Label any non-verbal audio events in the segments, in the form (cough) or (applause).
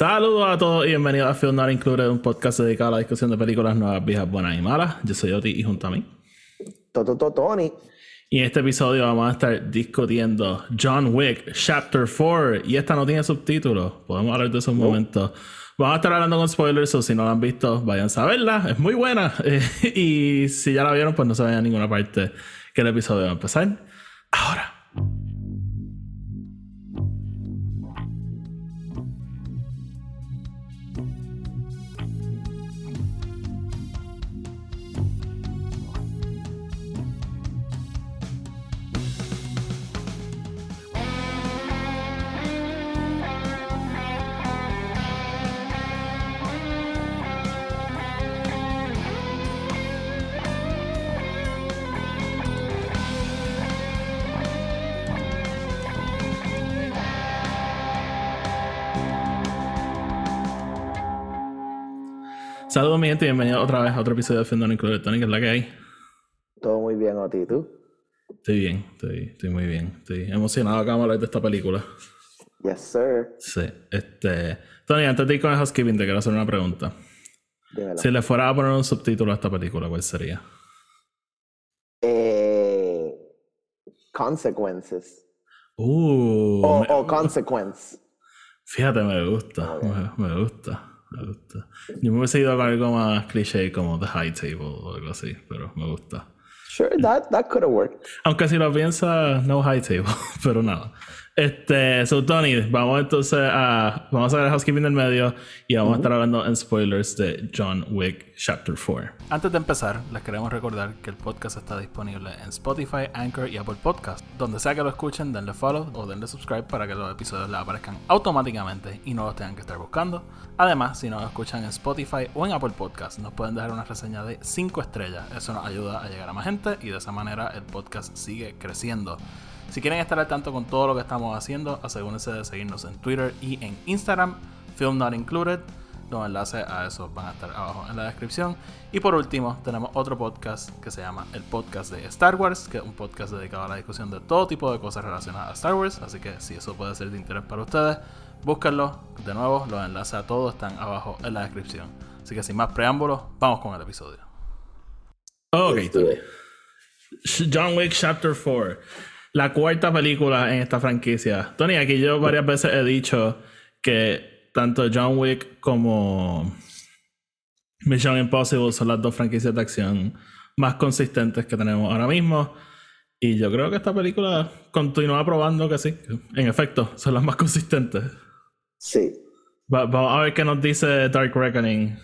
Saludos a todos y bienvenidos a Film Not Included, un podcast dedicado a la discusión de películas nuevas, viejas, buenas y malas. Yo soy Oti y junto a mí. Toto Tony. Y en este episodio vamos a estar discutiendo John Wick Chapter 4. Y esta no tiene subtítulos. Podemos hablar de eso un momento. Vamos a estar hablando con spoilers, o si no la han visto, vayan a verla. Es muy buena. (laughs) y si ya la vieron, pues no se vayan a ninguna parte que el episodio va a empezar. Ahora. Saludos, mi gente, y bienvenido otra vez a otro episodio de Included. Tony, ¿qué es la que hay? Todo muy bien, Oti, ¿tú? Estoy bien, estoy, estoy muy bien. Estoy emocionado acá a hablar de esta película. Yes, sir. Sí, este... Tony, antes de ir con el housekeeping, te quiero hacer una pregunta. Dímelo. Si le fuera a poner un subtítulo a esta película, ¿cuál sería? Eh, consequences. Uh, O, me- o consequence. fíjate, me gusta, me, me gusta, me gusta. Yo me hubiese ido con algo más cliché como The High Table o algo así, pero me gusta. Sure, that, that could have worked. Aunque si lo piensas, no high table, (laughs) pero nada. Este, so Tony, vamos entonces a. Vamos a ver housekeeping del medio y vamos a estar hablando en spoilers de John Wick Chapter 4. Antes de empezar, les queremos recordar que el podcast está disponible en Spotify, Anchor y Apple Podcast. Donde sea que lo escuchen, denle follow o denle subscribe para que los episodios les aparezcan automáticamente y no los tengan que estar buscando. Además, si nos escuchan en Spotify o en Apple Podcast, nos pueden dejar una reseña de 5 estrellas. Eso nos ayuda a llegar a más gente y de esa manera el podcast sigue creciendo. Si quieren estar al tanto con todo lo que estamos haciendo, asegúrense de seguirnos en Twitter y en Instagram, Film Not Included. Los enlaces a eso van a estar abajo en la descripción. Y por último, tenemos otro podcast que se llama el podcast de Star Wars, que es un podcast dedicado a la discusión de todo tipo de cosas relacionadas a Star Wars. Así que si eso puede ser de interés para ustedes, búsquenlo. De nuevo, los enlaces a todos están abajo en la descripción. Así que sin más preámbulos, vamos con el episodio. Ok. John Wick Chapter 4. La cuarta película en esta franquicia. Tony, aquí yo varias veces he dicho que tanto John Wick como Mission Impossible son las dos franquicias de acción más consistentes que tenemos ahora mismo. Y yo creo que esta película continúa probando que sí. En efecto, son las más consistentes. Sí. Va- vamos a ver qué nos dice Dark Reckoning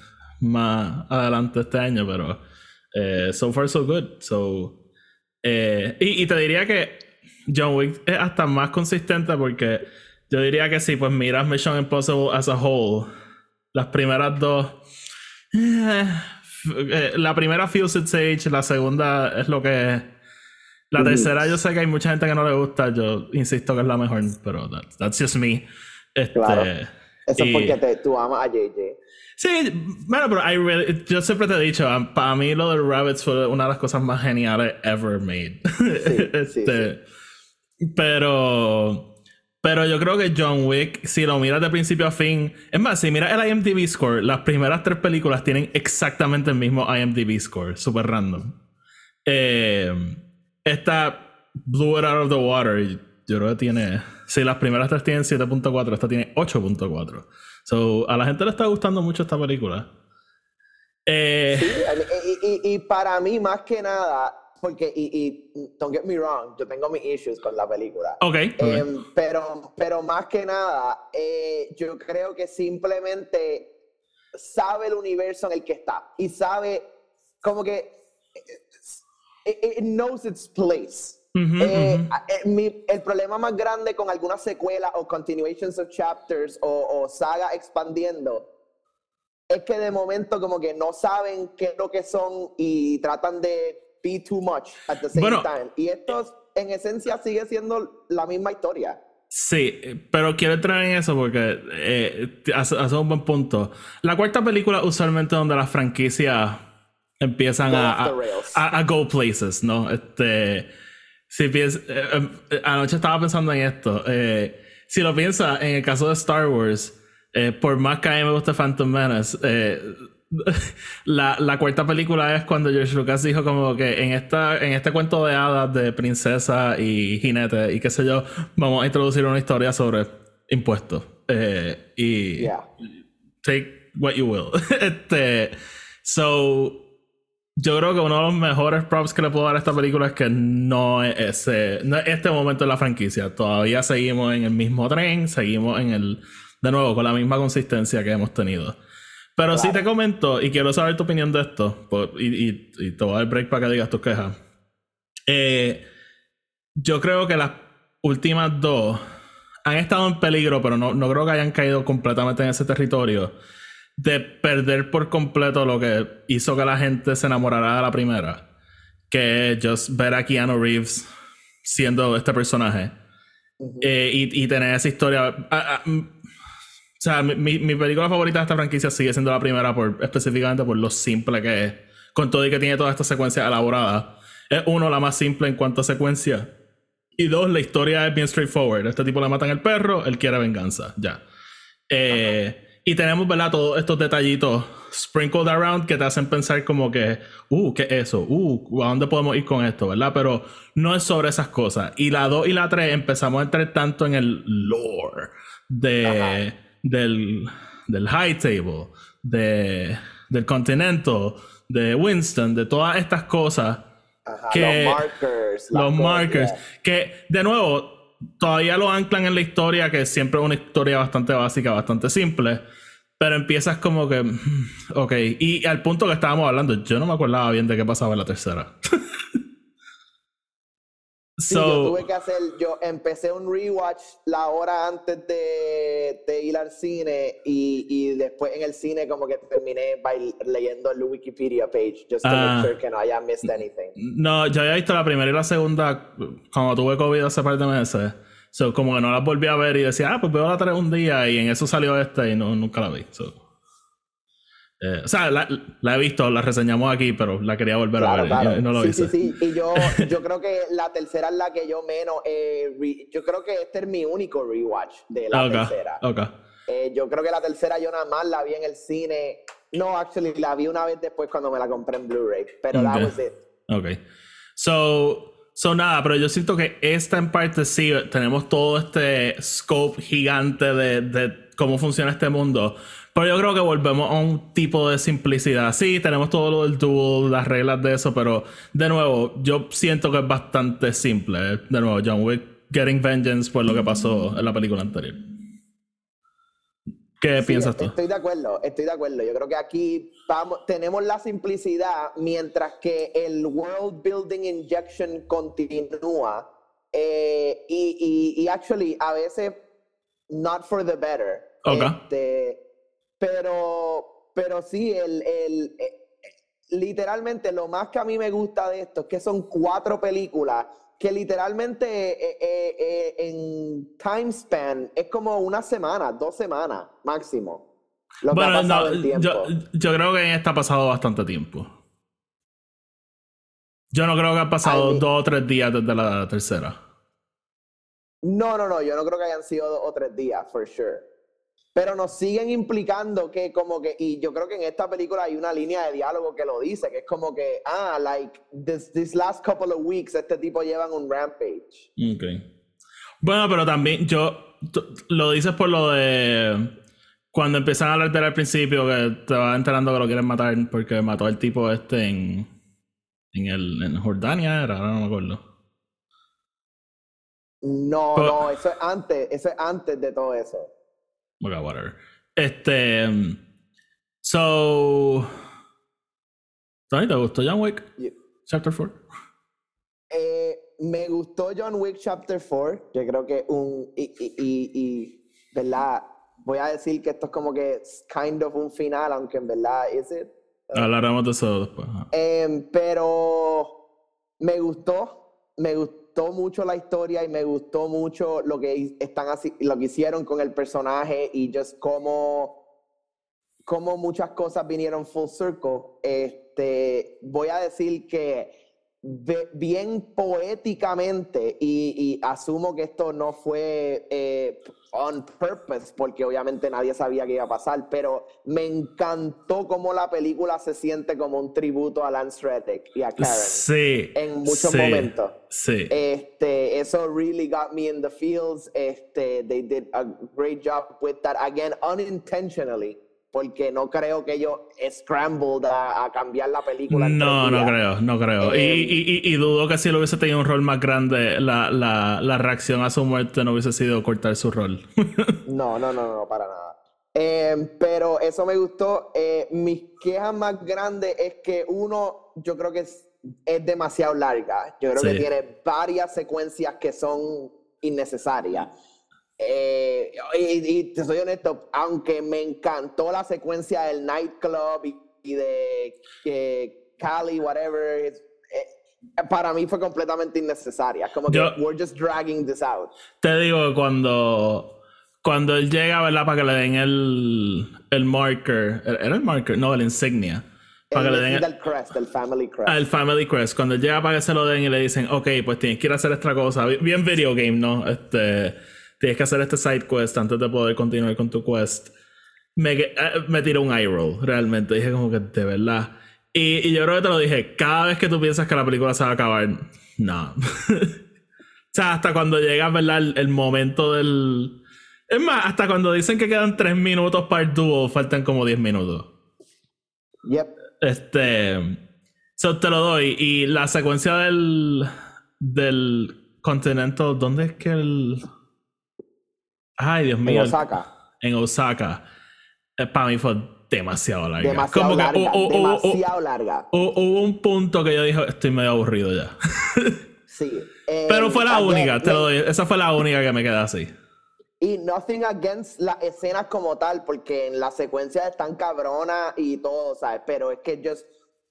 más adelante este año, pero eh, so far so good. So, eh, y, y te diría que John Wick es hasta más consistente porque yo diría que si pues miras Mission Impossible as a whole, las primeras dos, eh, eh, la primera Fused Sage, la segunda es lo que es. La tercera yo sé que hay mucha gente que no le gusta, yo insisto que es la mejor, pero that- that's just me. Este, Claro. Eso y- es porque te, tú amas a JJ. Sí, bueno, pero I really- yo siempre te he dicho, para mí lo de Rabbits fue una de las cosas más geniales ever made. sí, (laughs) Este, Pero, pero yo creo que John Wick, si lo miras de principio a fin, es más, si miras el IMDb score, las primeras tres películas tienen exactamente el mismo IMDb score, super random. Eh, esta Blew It Out of the Water, yo creo que tiene, si las primeras tres tienen 7.4, esta tiene 8.4. So, a la gente le está gustando mucho esta película. Eh, Sí, y, para mí, más que nada, porque, y, y don't get me wrong, yo tengo mis issues con la película. ok, ok. Em, pero, pero más que nada, eh, yo creo que simplemente sabe el universo en el que está y sabe como que it, it knows its place. Ujú, Eh, ujú. a- eh, mi- el problema más grande con algunas secuelas o continuations of chapters o, o saga expandiendo es que de momento como que no saben qué es lo que son y tratan de be too much at the same Bueno. time. Y esto en esencia sigue siendo la misma historia. Sí, pero quiero entrar en eso porque eh, hace, hace un buen punto. La cuarta película usualmente donde las franquicias empiezan Go a, a, a- go places, ¿no? Este, si piens- eh, eh, anoche estaba pensando en esto. eh, si lo piensas, en el caso de Star Wars, eh, por más que a mí me guste Phantom Menace, eh, la, la, cuarta película es cuando George Lucas dijo como que en esta en este cuento de hadas de princesa y jinete y qué sé yo, vamos a introducir una historia sobre impuestos. Eh, y take what you will. (laughs) este, so, yo creo que uno de los mejores props que le puedo dar a esta película es que no es ese, no es este momento de la franquicia. Todavía seguimos en el mismo tren, seguimos en el, de nuevo, con la misma consistencia que hemos tenido. Pero sí te comento, y quiero saber tu opinión de esto, pues, y, te voy a dar break para que digas tus quejas. Eh, yo creo que las últimas dos han estado en peligro, pero no, no creo que hayan caído completamente en ese territorio de perder por completo lo que hizo que la gente se enamorara de la primera. Que es just ver a Keanu Reeves siendo este personaje. Eh, y, y, tener esa historia. Ah, ah, sea, mi, mi, película favorita de esta franquicia sigue siendo la primera, por, específicamente por lo simple que es. Con todo y que tiene toda esta secuencia elaborada. Es uno, la más simple en cuanto a secuencia. Y dos, la historia es bien straightforward. Este tipo le matan el perro, él quiere venganza. Ya. Eh, y tenemos, ¿verdad? Todos estos detallitos sprinkled around que te hacen pensar como que, uh, ¿qué es eso? Uh, ¿a dónde podemos ir con esto? ¿Verdad? Pero no es sobre esas cosas. Y la 2 y la 3 empezamos a entrar tanto en el lore de del, del High Table, de, del Continental, de Winston, de todas estas cosas. que, los markers. Los markers. Que, de nuevo, todavía lo anclan en la historia, que siempre es una historia bastante básica, bastante simple. Pero empiezas como que. Mm, ok. Y al punto que estábamos hablando, yo no me acordaba bien de qué pasaba en la tercera. (laughs) Sí, yo tuve que hacer, yo empecé un rewatch la hora antes de, de ir al cine y, y, después en el cine como que terminé leyendo el Wikipedia page just to make ah. sure que no haya missed anything. No, yo había visto la primera y la segunda cuando tuve COVID hace par de meses. So, como que no las volví a ver y decía, ah, pues veo la tres un día y en eso salió esta y no, nunca la vi. So. Eh, o sea, la, he visto, la reseñamos aquí, pero la quería volver a ver. (laughs) no lo sí, sí, sí. Y yo, yo creo que la tercera es la que yo menos. Eh, yo creo que este es mi único rewatch de la tercera. Eh, yo creo que la tercera yo nada más la vi en el cine. No, actually, la vi una vez después cuando me la compré en Blu-ray. Pero that was it. Ok. So. So nada, pero yo siento que esta en parte sí, tenemos todo este scope gigante de, de cómo funciona este mundo. Pero yo creo que volvemos a un tipo de simplicidad. Sí, tenemos todo lo del duel, las reglas de eso, pero de nuevo, yo siento que es bastante simple. De nuevo, John Wick getting vengeance por lo que pasó en la película anterior. ¿Qué piensas tú? Estoy de acuerdo, estoy de acuerdo. Yo creo que aquí vamos, tenemos la simplicidad mientras que el world building injection continúa. Eh, y, y, y, actually, a veces, not for the better. Okay. Este, pero, pero sí, el, el, eh, literalmente lo más que a mí me gusta de esto es que son cuatro películas que literalmente eh, eh, en time span es como una semana, dos semanas máximo. bueno, yo, yo, creo que en esta ha pasado bastante tiempo. Yo no creo que ha pasado dos o tres días desde la tercera. No, no, no, yo no creo que hayan sido dos o tres días, for sure pero nos siguen implicando que como que, y yo creo que en esta película hay una línea de diálogo que lo dice, que es como que, ah, like, this, this last couple of weeks, este tipo llevan un rampage. Ok. Bueno, pero también yo, lo dices por lo de cuando empiezan a hablar al principio, que te vas enterando que lo quieren matar porque mató al tipo este en, en, el, en Jordania, era, no me acuerdo. No, no, eso es antes, eso es antes de todo eso. Okay, whatever. Este. So. ¿Tony, te gustó John Wick? Chapter 4. Eh, me gustó John Wick Chapter 4. Yo creo que un. Y, y, y, ¿verdad? Voy a decir que esto es como que kind of un final, aunque en verdad es it. Hablaremos de eso después. Eh, pero me gustó. Me gustó gustó mucho la historia y me gustó mucho lo que están así, lo que hicieron con el personaje y just cómo, cómo muchas cosas vinieron full circle. Este, voy a decir que bien poéticamente, y, y asumo que esto no fue eh, on purpose, porque obviamente nadie sabía que iba a pasar, pero me encantó cómo la película se siente como un tributo a Lance Reddick y a Karen Sí. en muchos sí, momentos. Sí. Este, eso really got me in the feels. Este, they did a great job with that again, unintentionally, porque no creo que ellos scrambled a, a cambiar la película. No, no creo, no creo. Eh, y, y- y- y dudo que si lo hubiese tenido un rol más grande, la, la, la reacción a su muerte no hubiese sido cortar su rol. (laughs) No, no, no, no, para nada. Eh, pero eso me gustó. Eh, mis quejas más grandes es que uno, yo creo que es, es demasiado larga. Yo creo Sí. que tiene varias secuencias que son innecesarias. Eh, y, y te soy honesto, aunque me encantó la secuencia del nightclub y, y de que Cali, whatever, eh, para mí fue completamente innecesaria. Como que Yo- we're just dragging this out. Te digo, cuando, cuando él llega, ¿verdad? Para que le den el, el marker. ¿Era el marker? No, el insignia. Para que le den El el, crest, del family crest. al Family Crest. Cuando él llega para que se lo den y le dicen, ok, pues tienes que ir a hacer esta cosa. Bien video game, ¿no? Este, tienes que hacer este side quest antes de poder continuar con tu quest. Me, eh, me tiró un eye roll, realmente. Dije como que de verdad. Y, y yo creo que te lo dije, cada vez que tú piensas que la película se va a acabar, no. (laughs) o sea, hasta cuando llega, ¿verdad? El, el momento del... Es más, hasta cuando dicen que quedan 3 minutos para el dúo, faltan como 10 minutos. Yep. Este. So te lo doy. Y la secuencia del. Del Continental. ¿Dónde es que el. Ay, Dios En mío. Osaka. En Osaka. para mí fue demasiado larga. Demasiado Como que larga. demasiado hu- hubo un punto que yo dije, estoy medio aburrido ya. Sí. (laughs) Eh, Pero fue la again, única, te lo doy. Esa fue la única que me quedé así. Y nothing against las escenas como tal, porque en las secuencias están cabronas y todo, ¿sabes? Pero es que just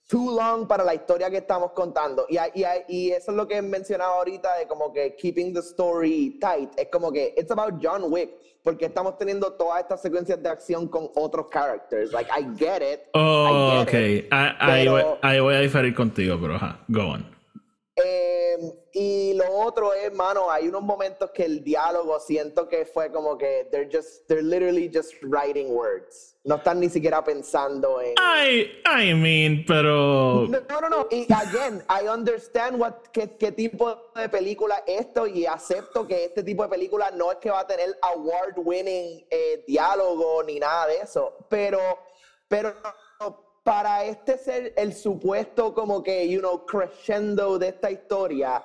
too long para la historia que estamos contando. Y, y, y eso es lo que he mencionado ahorita de como que keeping the story tight. Es como que it's about John Wick, porque estamos teniendo todas estas secuencias de acción con otros characters. Like, I get it. Oh, I ok. get it. Ah, Ahí, voy, ahí voy a diferir contigo, pero ajá, go on. Eh, y lo otro es, mano, hay unos momentos que el diálogo siento que fue como que they're just, they're literally just writing words. No están ni siquiera pensando en. I, I mean, pero. No, no, no. Y again, I understand what, qué, qué tipo de película es esto y acepto que este tipo de película no es que va a tener award-winning eh, diálogo ni nada de eso. Pero, pero para este ser el supuesto como que, you know, crescendo de esta historia,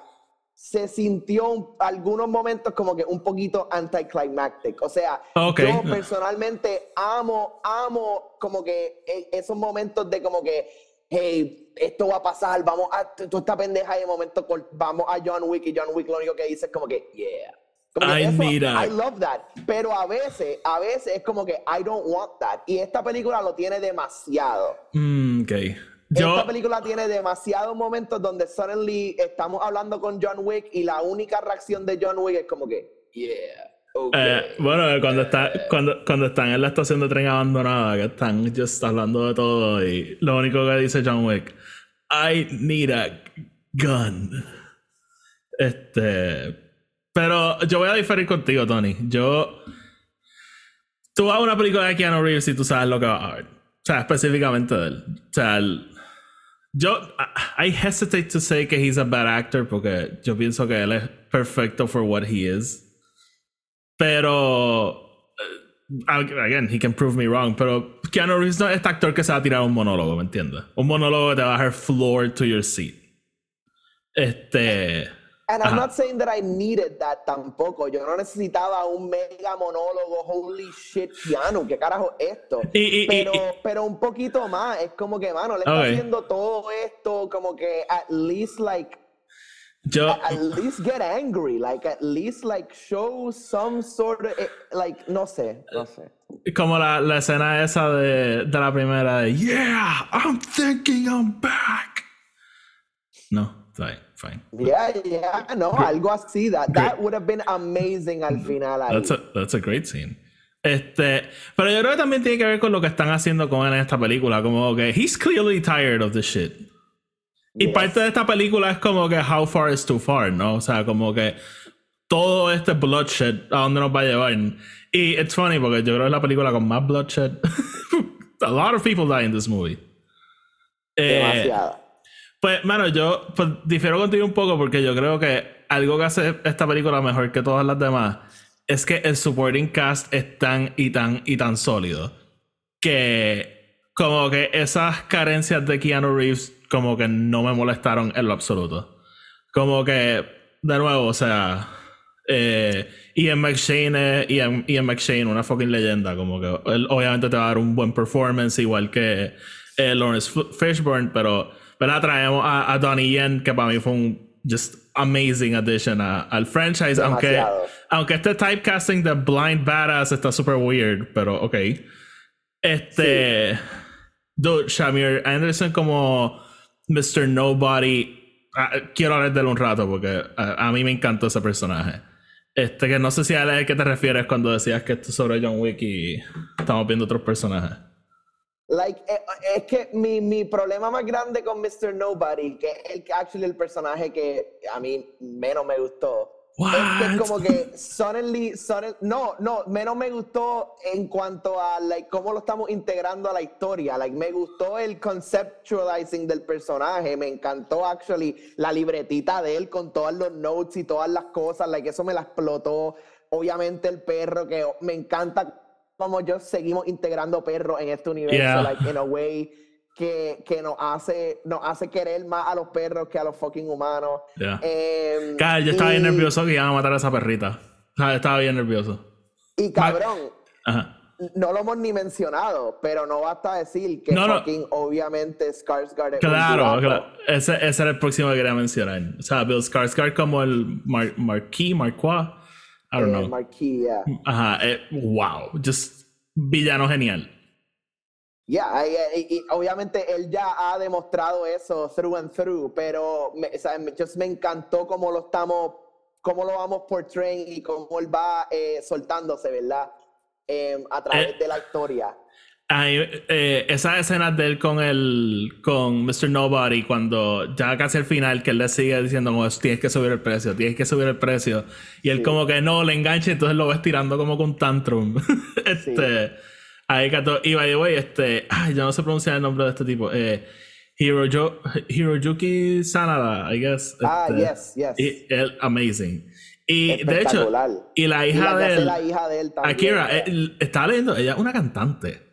se sintió un- algunos momentos como que un poquito anticlimactic. O sea, Ok. yo personalmente amo, amo como que e- esos momentos de como que, hey, esto va a pasar, vamos a, tú esta pendeja y de momento vamos a John Wick y John Wick lo único que dice es como que, yeah. Como que Ay, eso, mira. I love that. Pero a veces, a veces es como que I don't want that. Y esta película lo tiene demasiado. Mm, ok. Yo. Esta película tiene demasiados momentos donde suddenly estamos hablando con John Wick y la única reacción de John Wick es como que, yeah, okay. Eh, bueno, cuando, está, cuando, cuando están en la estación de tren abandonada, que están just hablando de todo y lo único que dice John Wick, I need a gun. Este, pero yo voy a diferir contigo, Tony. Yo, tú vas a una película de Keanu Reeves y tú sabes lo que vas a ver. O sea, específicamente de él. O sea, el- yo, I hesitate to say que he's a bad actor porque yo pienso que él es perfecto for what he is. Pero. eh, Again, he can prove me wrong. Pero Keanu Reeves no es este actor que se va a tirar un monólogo, ¿me entiendes? Un monólogo que te va a dejar floor to your seat. Este. And I'm ajá. not saying that I needed that tampoco. Yo no necesitaba un mega monólogo, holy shit, Keanu, ¿qué carajo es esto? Y- y- pero, y- pero un poquito más, es como que, mano, le está Ok. haciendo todo esto, como que at least like, Yo. at least get angry, like at least like show some sort of, eh, like, no sé, no sé. Como la, la escena esa de, de la primera de Yeah, I'm thinking I'm back. No, está bien, fine. Yeah, yeah, no, algo así, that, that would have been amazing al final ahí. That's a, that's a great scene. Este, pero yo creo que también tiene que ver con lo que están haciendo con él en esta película. Como que he's clearly tired of this shit. Y parte de esta película es como que How Far is Too Far, ¿no? O sea, como que todo este bloodshed, ¿a dónde nos va a llevar? Y it's funny porque yo creo que es la película con más bloodshed. (laughs) a lot of people die in this movie. Eh, pues, mano, yo pues, difiero contigo un poco porque yo creo que algo que hace esta película mejor que todas las demás es que el supporting cast es tan y tan y tan sólido que como que esas carencias de Keanu Reeves como que no me molestaron en lo absoluto. Como que, de nuevo, o sea, eh, Ian McShane es Ian, McShane, una fucking leyenda. Como que obviamente te va a dar un buen performance, igual que eh, Lawrence Fishburne, pero ¿verdad? traemos a, Donnie Yen, que para mí fue un just amazing addition al franchise. Aunque, aunque este typecasting de Blind Badass está super weird, pero ok. Este. Dude, Shamir Anderson como Mr. Nobody. Ah, quiero hablar de él un rato porque a, mí me encantó ese personaje. Este, que no sé si a él es que te refieres cuando decías que esto es sobre John Wick y estamos viendo otros personajes. Like, eh, es que mi, mi, problema más grande con Mr. Nobody, que es el, actually el personaje que a mí menos me gustó, es que como que suddenly, no, no, menos me gustó en cuanto a like, cómo lo estamos integrando a la historia. Like, me gustó el conceptualizing del personaje, me encantó actually la libretita de él con todos los notes y todas las cosas, like, eso me la explotó. Obviamente el perro, que me encanta como yo seguimos integrando perros en este universo, like, in a way que, que, nos, hace, nos hace querer más a los perros que a los fucking humanos. Eh, yo estaba bien nervioso que iban a matar a esa perrita. estaba bien nervioso. Y cabrón, no lo hemos ni mencionado, pero no basta decir que fucking, obviamente Skarsgård es Claro, claro. Ese, ese, era el próximo que quería mencionar. O sea, Bill Skarsgård como el Mar Marquis, Marquis. I don't know. Marquis, yeah. Ajá, eh, wow. Just villano genial. Yeah, y, obviamente él ya ha demostrado eso through and through, pero me, just me encantó cómo lo estamos, cómo lo vamos portraying y cómo él va eh, soltándose, ¿verdad? Em, a través eh, de la historia. Eh, esa escena de él con el con Mr. Nobody cuando ya casi al final que él le sigue diciendo como tienes que subir el precio, tienes que subir el precio y él como que no le engancha entonces lo ves tirando como con tantrum. (laughs) este Ahí Y by the way, este. Ay, yo no sé pronunciar el nombre de este tipo. Eh, Hirojo, Hiroyuki Sanada, I guess. Ah, este, yes, yes. Y él, amazing. Y de hecho, y la hija de él. La hija de él también. Akira, él, estaba leyendo, ella es una cantante.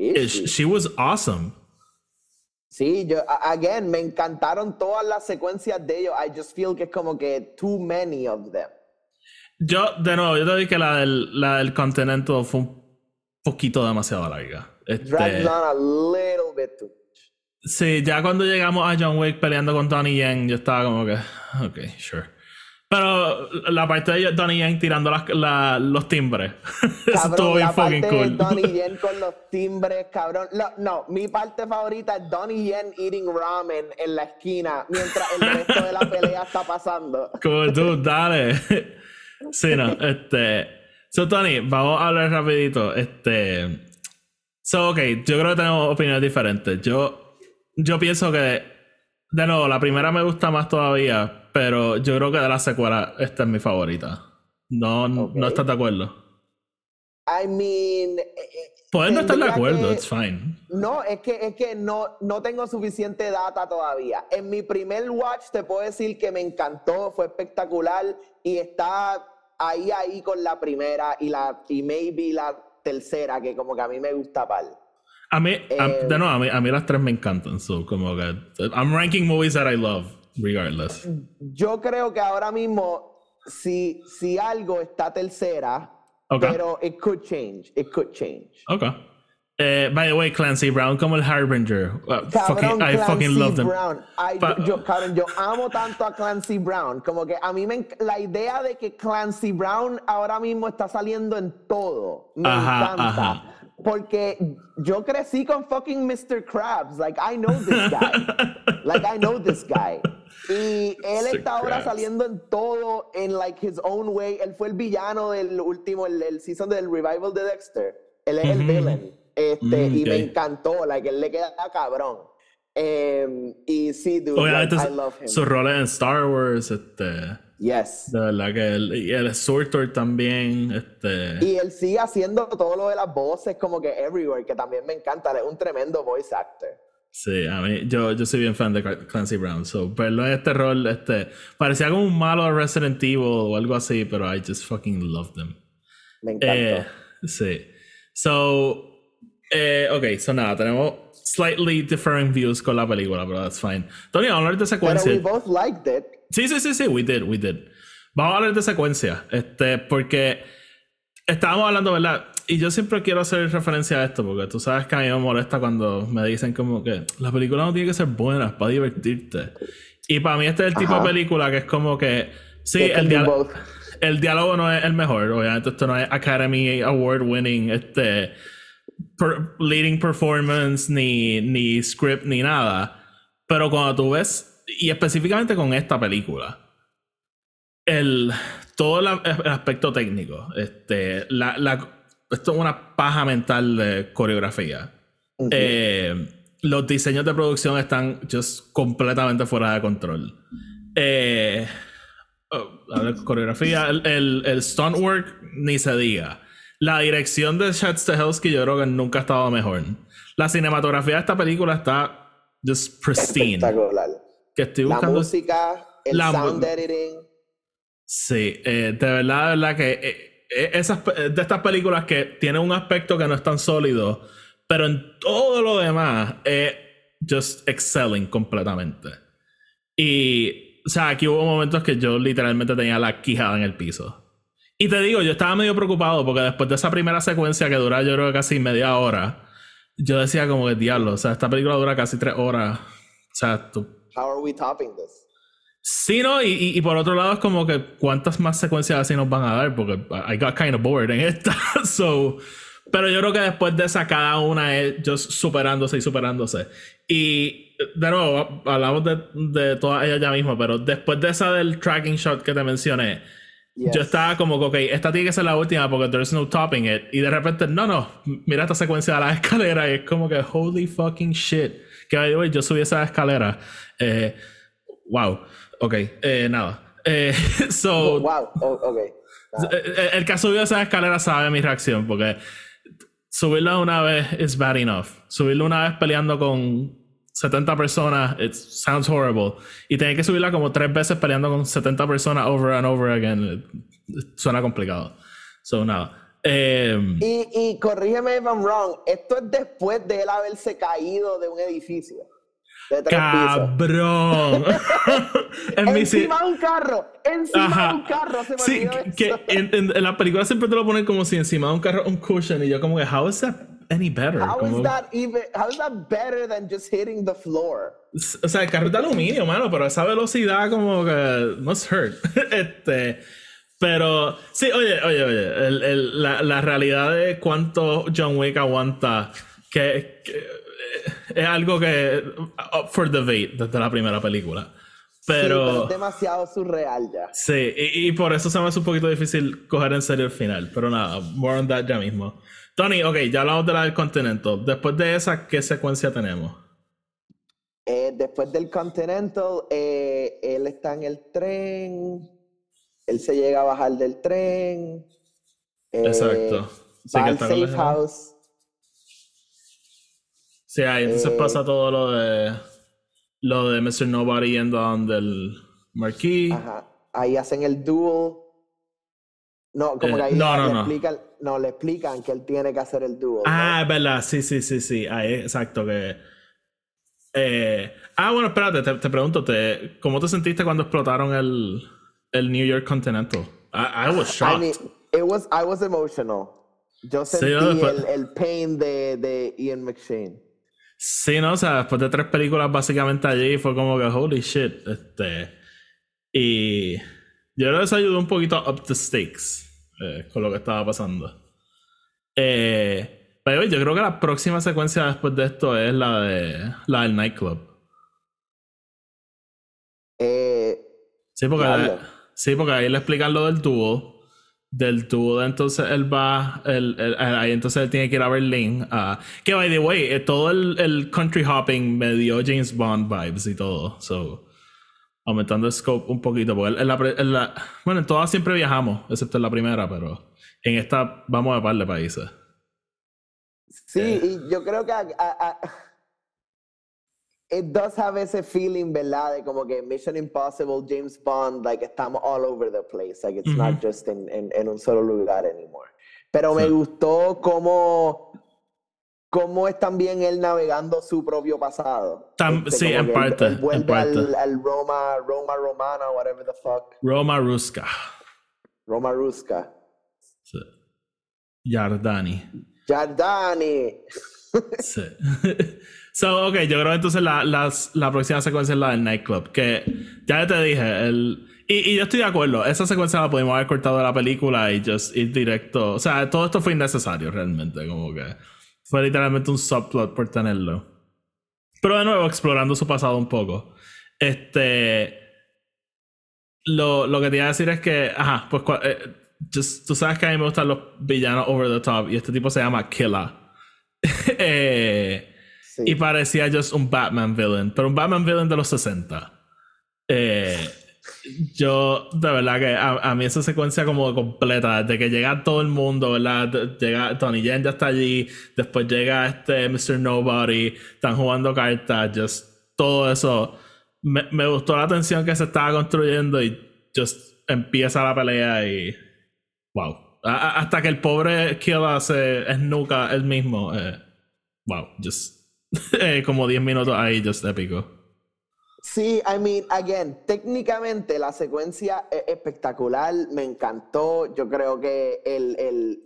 She, she was awesome. Sí, yo, again, me encantaron todas las secuencias de ellos. I just feel que es como que too many of them. Yo, de nuevo, yo te dije que la del, la del Continental fue un poquito demasiado larga. Este, Drags on a little bit too Sí, ya cuando llegamos a John Wick peleando con Donnie Yen, yo estaba como que, ok, sure. Pero la parte de Donnie Yen tirando las, los timbres. (laughs) Eso estuvo bien fucking cool. De Donnie (laughs) Yen con los timbres, cabrón. No, mi parte favorita es Donnie Yen eating ramen en la esquina mientras el resto de la pelea está pasando. (laughs) Como tú, dale. Sí, no, este. So, Tony, vamos a hablar rapidito. Este. So, ok, yo creo que tenemos opiniones diferentes. Yo, yo pienso que, de nuevo, la primera me gusta más todavía, pero yo creo que de la secuela esta es mi favorita. No, no estás de acuerdo. I mean. Eh, eh, Puedes no estar de acuerdo, it's fine. No, es que, es que no, no tengo suficiente data todavía. En mi primer watch te puedo decir que me encantó, fue espectacular y está ahí, ahí con la primera y la y maybe la tercera, que como que a mí me gusta pal. A mí, de eh, nuevo, a mí, a mí las tres me encantan. So, como que, I'm ranking movies that I love, regardless. Yo creo que ahora mismo, si, si algo está tercera, pero it could change. It could change. Okay. Eh, by the way, Clancy Brown como el Harbinger. Uh, fucking, I fucking love them. Brown. yo, yo amo tanto a Clancy Brown. Como que a mí me, la idea de que Clancy Brown ahora mismo está saliendo en todo. Me encanta. Porque yo crecí con fucking Mr. Krabs. Like, I know this guy. (laughs) like, I know this guy. Y él está ahora saliendo en todo en like his own way. Él fue el villano del último, el, el season del revival de Dexter. Él es el villain. Este, mm, y me encantó, que él le queda cabrón. Em, y sí, dude, Obviamente like, I love him. sus roles en Star Wars, este. Yes. De verdad que el, y el Surtur también, este. Y él sigue haciendo todo lo de las voces como que everywhere, que también me encanta. Él es un tremendo voice actor. Sí, a mí, yo, yo soy bien fan de Clancy Brown, so verlo en este rol, este, parecía como un malo de Resident Evil o algo así, pero I just fucking loved him. Me encantó. Eh, sí. So, eh, ok, so nada, tenemos slightly different views con la película, pero that's fine. Tony, vamos a hablar de Pero secuencia. we both liked it. Sí, sí, sí, sí, we did, we did. Vamos a hablar de secuencia, este, porque estábamos hablando, ¿verdad? Y yo siempre quiero hacer referencia a esto, porque tú sabes que a mí me molesta cuando me dicen como que la película no tiene que ser buena, es para divertirte. Y para mí este es el tipo Ajá. de película que es como que, sí, el, both. el diálogo no es el mejor, obviamente esto no es Academy Award winning, este, per- leading performance, ni, ni script, ni nada. Pero cuando tú ves, y específicamente con esta película, el, todo la- el aspecto técnico, este, la, la- esto es una paja mental de coreografía. Eh, los diseños de producción están just completamente fuera de control. Eh, oh, a ver, coreografía, el, el, el stunt work, ni se diga. La dirección de Chad Stahelski yo creo que nunca ha estado mejor. La cinematografía de esta película está just pristine. Espectacular. Que estoy La buscando. música, el La sound editing. Sí, eh, de verdad, de verdad que eh, eh, esas de estas películas que tienen un aspecto que no es tan sólido, pero en todo lo demás es just excelling completamente. Y, o sea, aquí hubo momentos que yo literalmente tenía la quijada en el piso. Y te digo, yo estaba medio preocupado porque después de esa primera secuencia que dura yo creo que casi media hora, yo decía como que diablo, o sea, esta película dura casi tres horas. O sea, tú How are we topping this? Sí, no, y, y, por otro lado es como que cuántas más secuencias así nos van a dar, porque I got kind of bored en esta. (laughs) so, pero yo creo que después de esa, cada una es just superándose y superándose. Y de nuevo, hablamos de, de todas ellas ya mismo, pero después de esa del tracking shot que te mencioné, Yes. yo estaba como que, ok, esta tiene que ser la última porque there's no topping it. Y de repente, no, no, mira esta secuencia de la (laughs) escalera y es como que, holy fucking shit. Que yo subí esa escalera. Eh, wow, ok, eh, nada. Eh, (laughs) so, Wow, oh, ok. Eh, el que ha subido esa escalera sabe mi reacción porque subirla una vez is bad enough. Subirla una vez peleando con 70 personas, it sounds horrible. Y tener que subirla como tres veces peleando con 70 personas over and over again, suena complicado. So, nada. Eh, Y, y corrígeme if I'm wrong, esto es después de él haberse caído de un edificio de tres cabrón. (laughs) en mi ci- Encima de un carro, encima Ajá. de un carro, se me Sí, que en, en- en la película siempre te lo ponen como si encima de un carro un cushion y yo como que how is that any better? How Como- is that even, how is that better than just hitting the floor? O sea, el carro es de aluminio, mano, pero esa velocidad como que must hurt. (laughs) este, pero sí, oye, oye, oye, el- el- la, la realidad de cuánto John Wick aguanta, que, que, es algo que up for debate desde la primera película. Sí, pero Pero es demasiado surreal ya. sí, y, y por eso se me hace un poquito difícil coger en serio el final. Pero nada, more on that ya mismo. Tony, ok, ya hablamos de la del Continental. Después de esa, ¿qué secuencia tenemos? Eh, después del Continental, eh, él está en el tren, él se llega a bajar del tren. eh, Exacto. Sí, va al safe house. Sí, ahí entonces Eh, pasa todo lo de lo de Mr. Nobody yendo a donde el Marquis. Ajá. Ahí hacen el duel. No, como que ahí no, no. explican, no, le explican que él tiene que hacer el duel. Ah, es verdad, sí, sí, sí, sí. Ahí, exacto, que. eh, ah, bueno, espérate, te, te pregunto, te, ¿cómo te sentiste cuando explotaron el, el New York Continental? I, I was ¿no? I shocked. mean, it was, I was emotional. Yo Sí, sentí no, después- el, el pain de, de Ian McShane. Sí, no, o sea, después de tres películas básicamente allí fue como que holy shit. Este. Y yo creo que eso ayudó un poquito a up the stakes eh, con lo que estaba pasando. Eh, pero yo creo que la próxima secuencia después de esto es la de la del nightclub. Eh, Sí, porque, Diablo. sí, porque ahí le explican lo del tubo. del dúo, entonces él va, él, ahí entonces él tiene que ir a Berlín. Uh, que by the way, eh, todo el, el, country hopping me dio James Bond vibes y todo. So, aumentando el scope un poquito. Porque en la, la, bueno, en todas siempre viajamos, excepto en la primera, pero en esta vamos a par de países. Sí, eh. y yo creo que it does have ese feeling, ¿verdad? De como que Mission Impossible, James Bond, like estamos all over the place. Like it's not just in, en un solo lugar anymore. Pero me gustó cómo, cómo es también él navegando su propio pasado. Este, sí, en parte. Él, vuelve Al, Roma, Roma Romana, whatever the fuck. Roma Ruska. Roma Ruska. Sí. Yardani. Yardani. (laughs) sí. (laughs) So, ok, yo creo entonces la, la próxima secuencia es la del nightclub. Que ya te dije, el, y, y, yo estoy de acuerdo, esa secuencia la pudimos haber cortado de la película y just ir directo. O sea, todo esto fue innecesario realmente, como que fue literalmente un subplot por tenerlo. Pero de nuevo, explorando su pasado un poco. Este. Lo, lo que te iba a decir es que, ajá, pues eh, just, tú sabes que a mí me gustan los villanos over the top y este tipo se llama Killa. (laughs) eh, y parecía just un Batman villain, pero un Batman villain de los 60. Eh, yo, de verdad que a, mí esa secuencia como completa, de que llega todo el mundo, ¿verdad? Llega Tony Yen ya está allí, después llega este Mr. Nobody, están jugando cartas, just todo eso. Me, me gustó la tensión que se estaba construyendo y just empieza la pelea y wow. hasta que el pobre Killa se esnuca él mismo. Eh, wow, just (laughs) Eh, como 10 minutos ahí, just épico. Sí, I mean, again, técnicamente la secuencia es espectacular, me encantó, yo creo que el, el,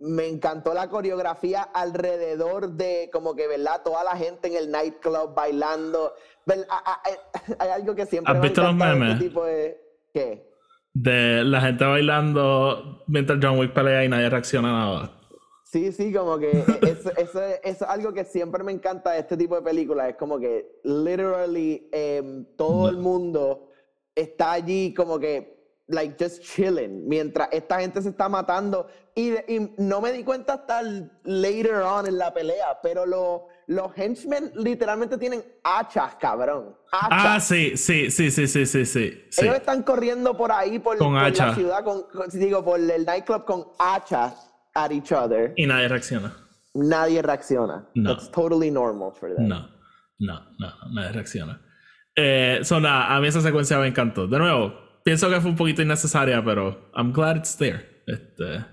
me encantó la coreografía alrededor de como que, ¿verdad? Toda la gente en el nightclub bailando. (laughs) Hay algo que siempre... ¿Has visto los este memes? tipo de... ¿Qué? De la gente bailando mientras John Wick pelea y nadie reacciona a nada. Sí, sí, como que eso, eso, es algo que siempre me encanta de este tipo de películas. Es como que literally em, todo el mundo está allí como que, like, just chilling, mientras esta gente se está matando. Y, no me di cuenta hasta later on en la pelea, pero los henchmen literalmente tienen hachas, cabrón. Ah, sí, sí, sí, sí, sí, sí, sí. Ellos están corriendo por ahí, por, la ciudad, con, digo, por el nightclub con hachas at each other. Y nadie reacciona. Nadie reacciona. No. That's totally normal for them. No, no, no, nadie reacciona. Eh, so nada, a mí esa secuencia me encantó. De nuevo, pienso que fue un poquito innecesaria, pero I'm glad it's there. Este,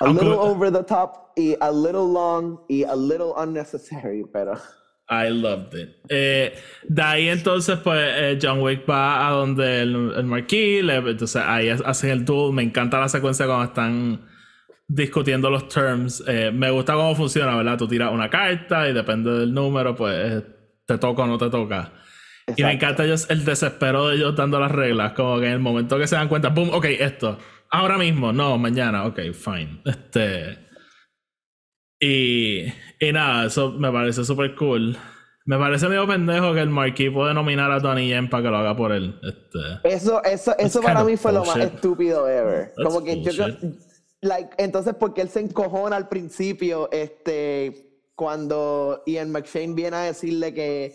a little over the top y a little long y a little unnecessary, (laughs) pero. I loved it. Eh, de ahí entonces, pues, eh, John Wick va a donde el, el marquis, entonces ahí hacen el duel. Me encanta la secuencia cuando están discutiendo los terms. Eh, me gusta cómo funciona, ¿verdad? Tú tiras una carta y depende del número, pues te toca o no te toca. Y me encanta ellos, el desespero de ellos dando las reglas. Como que en el momento que se dan cuenta, ¡pum! Ok, esto. Ahora mismo, no, mañana, ok, fine. Este. Y, y nada, eso me parece súper cool. Me parece medio pendejo que el Marquis puede nominar a Tony Yen para que lo haga por él. Este, eso, eso, eso para mí fue lo más estúpido ever. Como que yo, like, entonces, porque él se encojona al principio, este, cuando Ian McShane viene a decirle que,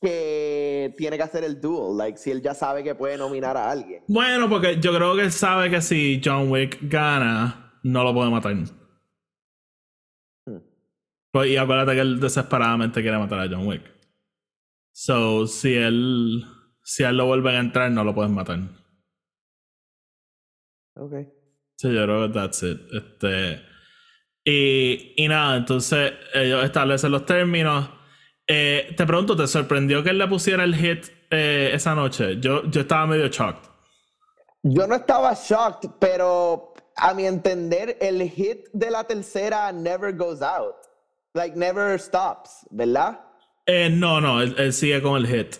que tiene que hacer el duel, like, si él ya sabe que puede nominar a alguien. Bueno, porque yo creo que él sabe que si John Wick gana, no lo puede matar. Hmm. Pues, y acuérdate que él desesperadamente quiere matar a John Wick. So, si él, si él lo vuelve a entrar, no lo puedes matar. Okay. Sí, yo creo que that's it. Este, y, y nada, entonces ellos establecen los términos. Eh, te pregunto, ¿te sorprendió que él le pusiera el hit eh, esa noche? Yo, yo estaba medio shocked. Yo no estaba shocked, pero a mi entender, el hit de la tercera never goes out. Like, never stops, ¿verdad? Eh, no, no, él, sigue con el hit.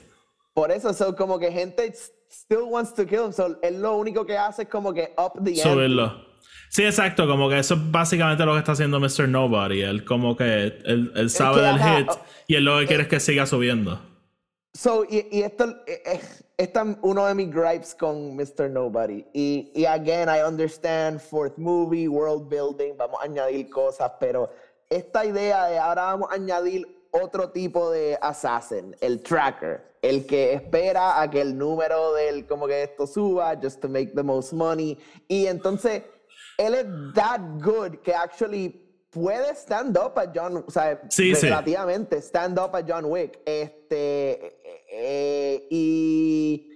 Por eso, son como que gente still wants to kill him. So él lo único que hace es como que up the Subirlo. Sí, exacto, como que eso es básicamente lo que está haciendo Mr. Nobody. Él como que él, sabe del hit y él lo que quiere es que siga subiendo. So, y, esto, eh, eh, es uno de mis gripes con Mr. Nobody. Y, y again, I understand fourth movie, world building, vamos a añadir cosas, pero esta idea de ahora vamos a añadir otro tipo de assassin, el tracker, el que espera a que el número del como que esto suba just to make the most money. Y entonces él es that good que actually puede stand up a John, o sea, relativamente stand up a John Wick. Este, eh, y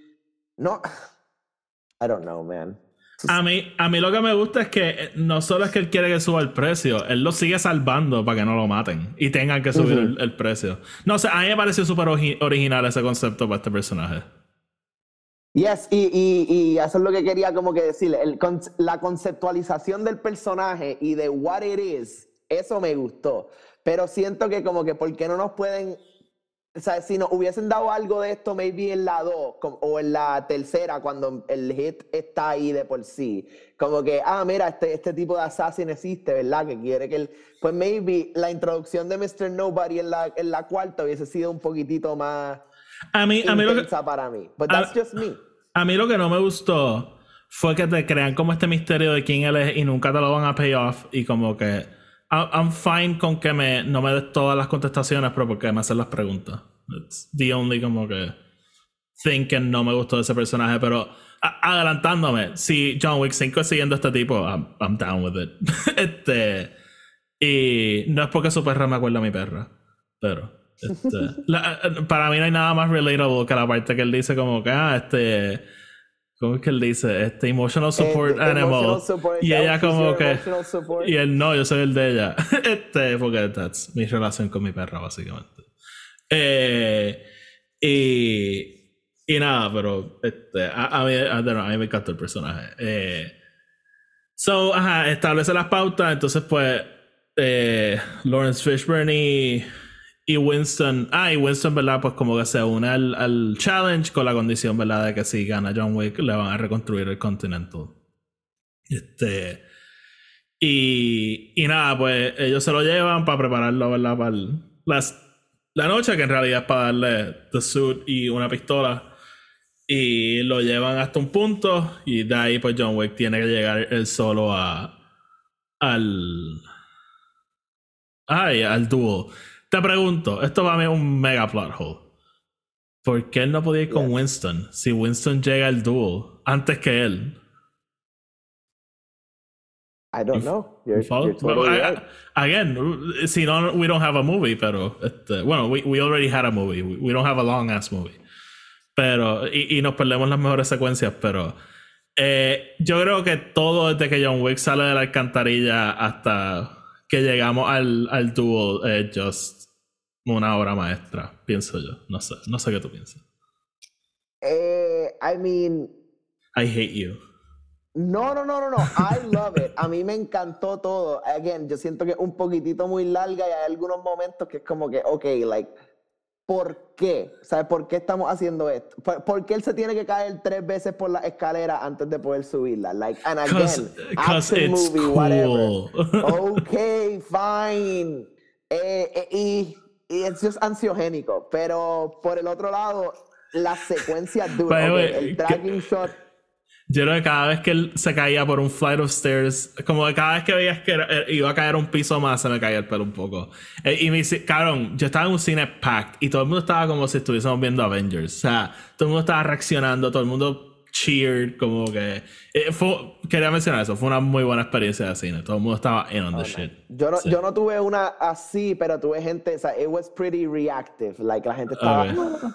no, (sighs) I don't know, man. A mí, a mí lo que me gusta es que eh, no solo es que él quiere que suba el precio, él lo sigue salvando para que no lo maten y tengan que subir el, precio. No sé, a mí me pareció súper original ese concepto para este personaje. Yes, y, y, y, eso es lo que quería como que decirle. El, la conceptualización del personaje y de what it is, eso me gustó. Pero siento que como que, ¿por qué no nos pueden o sea, si nos hubiesen dado algo de esto, maybe en la 2 o en la tercera, cuando el hit está ahí de por sí. Como que, ah, mira, este, este tipo de assassin existe, ¿verdad? Que quiere que él. Pues maybe la introducción de Mr. Nobody en la, en la cuarta hubiese sido un poquitito más. A mí, a mí lo que, para mí. But that's just me. A mí lo que no me gustó fue que te crean como este misterio de quién él es y nunca te lo van a pay off y como que I'm fine con que me, no me des todas las contestaciones, pero porque me hacen las preguntas. It's the only como que thing que no me gustó de ese personaje, pero adelantándome, si John Wick 5 es siguiendo a este tipo, I'm, down with it. (laughs) este, y no es porque su perra me acuerda a mi perra, pero este, para mí no hay nada más relatable que la parte que él dice como que, ah, este ¿Cómo es que él dice? Este emotional support animal. y ella como que. Y él no, yo soy el de ella. (laughs) este, porque that's mi relación con mi perra, básicamente. Eh, y, y nada, pero este, a, mí, a, mí me encantó el personaje. Eh, so, ajá, establece las pautas. Entonces, pues, eh, Lawrence Fishburne y y Winston, ah, y Winston, ¿verdad? Pues como que se une al, challenge con la condición, ¿verdad? De que si gana John Wick le van a reconstruir el Continental. Este. Y, y nada, pues ellos se lo llevan para prepararlo, ¿verdad? Para la noche, que en realidad es para darle the suit y una pistola. Y lo llevan hasta un punto. Y de ahí, pues John Wick tiene que llegar él solo a. al. Ay, al dúo. Te pregunto, esto va a ser un mega plot hole. ¿Por qué él no podía ir con Winston si Winston llega al duel antes que él? I don't know. You're, totally right. Again, si no, we don't have a movie, pero este, bueno, we, we already had a movie. We, don't have a long ass movie. Pero, y, y nos perdemos las mejores secuencias, pero eh, yo creo que todo desde que John Wick sale de la alcantarilla hasta que llegamos al, al duel es just una obra maestra, pienso yo. No sé, no sé qué tú piensas. Eh, I mean. I hate you. No, no, no, no, no. I love it. A mí me encantó todo. Again, yo siento que es un poquitito muy larga y hay algunos momentos que es como que, ok, like, ¿por qué? ¿Sabes por qué estamos haciendo esto? ¿Por, qué él se tiene que caer tres veces por la escalera antes de poder subirla? Like, and again, action movie, whatever. (laughs) Ok, fine. Eh, eh, y y es ansiogénico, pero por el otro lado, la secuencia dura, el tracking shot. Yo creo que cada vez que él se caía por un flight of stairs, como que cada vez que veías que eh, iba a caer un piso más, se me caía el pelo un poco. Eh, y me cabrón, yo estaba en un cine packed y todo el mundo estaba como si estuviésemos viendo Avengers. O sea, todo el mundo estaba reaccionando, todo el mundo cheered, como que. Eh, fue, quería mencionar eso, fue una muy buena experiencia de cine. Todo el mundo estaba in on the oh, shit. Yo no, yo no tuve una así, pero tuve gente, o sea, it was pretty reactive. Like, la gente estaba,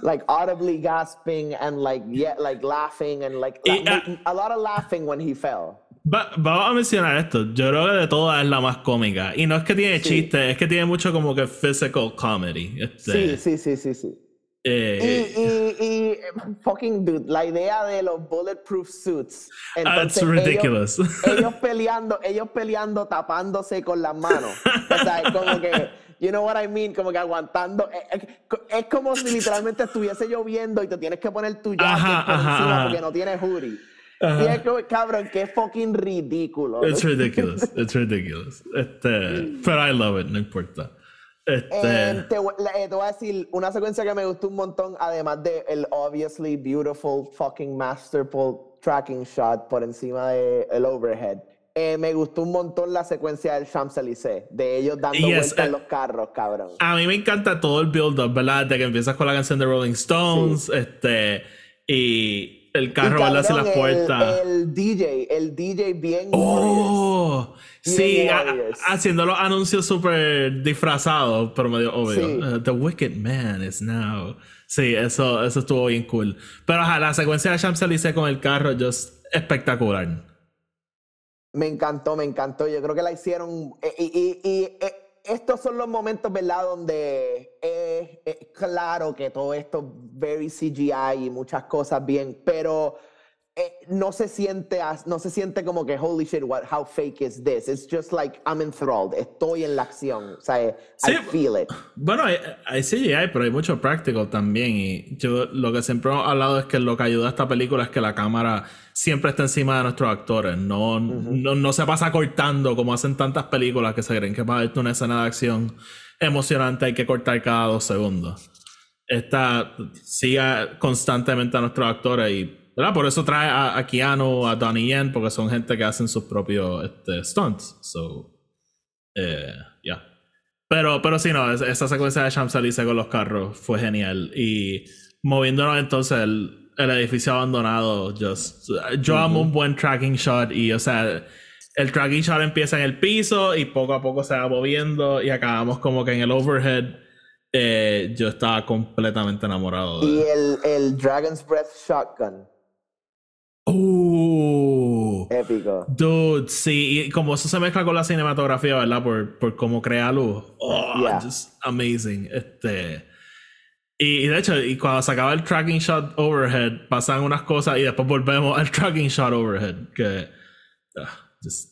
like, audibly gasping and, like, yeah, like, laughing and, like, ah, a lot of laughing when he fell. vamos a mencionar esto. Yo creo que de todas es la más cómica. Y no es que tiene chiste, es que tiene mucho como que physical comedy. Este. Sí, sí, sí, sí, sí. Eh, y, y, fucking dude, la idea de los bulletproof suits. Ah, Entonces, ridiculous. (laughs) Ellos, peleando, ellos peleando tapándose con las manos. O sea, es como que, you know what I mean, como que aguantando. Eh, eh, es, como si literalmente estuviese lloviendo y te tienes que poner tu jacket por encima porque no tienes hoodie. Y es como, cabrón, qué fucking ridículo. It's ridiculous. It's ridiculous. Este, pero I love it, no importa. Este... Eh, te, eh, te voy a decir una secuencia que me gustó un montón, además de el obviously beautiful fucking masterful tracking shot por encima de el overhead. Eh, me gustó un montón la secuencia del Champs-Élysées, de ellos dando Yes, vueltas eh, en los carros, cabrón. A mí me encanta todo el build-up, ¿verdad? De que empiezas con la canción de Rolling Stones, este, y el carro. Sin cabrón, las puertas. El, DJ, el DJ bien. Oh, sí, a- haciendo los anuncios súper disfrazados, pero medio obvio. Sí. Uh, the Wicked Man is now. Sí, eso, eso estuvo bien cool. Pero ajá, la secuencia de Champs-Élysées con el carro, just espectacular. Me encantó, me encantó. Yo creo que la hicieron. eh, Y, y- y, eh, estos son los momentos, ¿verdad? Donde es, claro que todo esto es very CGI y muchas cosas bien, pero eh, no se siente no se siente como que holy shit, what, how fake is this? It's just like I'm enthralled. Estoy en la acción. O sea, Sí. I feel it. Bueno, hay, hay CGI, pero hay mucho práctico también. Y yo lo que siempre hemos hablado es que lo que ayuda a esta película es que la cámara siempre está encima de nuestros actores. No, no, no se pasa cortando como hacen tantas películas que se creen que para darte una escena de acción emocionante hay que cortar cada dos segundos. Esta sigue constantemente a nuestros actores y ¿verdad? por eso trae a, a Keanu, a Donnie Yen, porque son gente que hacen sus propios este, stunts. So, eh, yeah. Pero, pero sí, no, es- esa secuencia de Champs-Élysées con los carros fue genial. Y moviéndonos entonces, el, el edificio abandonado, just, yo amo un buen tracking shot y, o sea, el tracking shot empieza en el piso y poco a poco se va moviendo y acabamos como que en el overhead. Eh, yo estaba completamente enamorado Y el, el Dragon's Breath Shotgun. Épico. Dude, sí, y como eso se mezcla con la cinematografía, ¿verdad? Por, por cómo crea luz. Oh, Yeah. just amazing. Este. Y, y de hecho, y cuando se acaba el tracking shot overhead, pasan unas cosas y después volvemos al tracking shot overhead. Que. ah, just.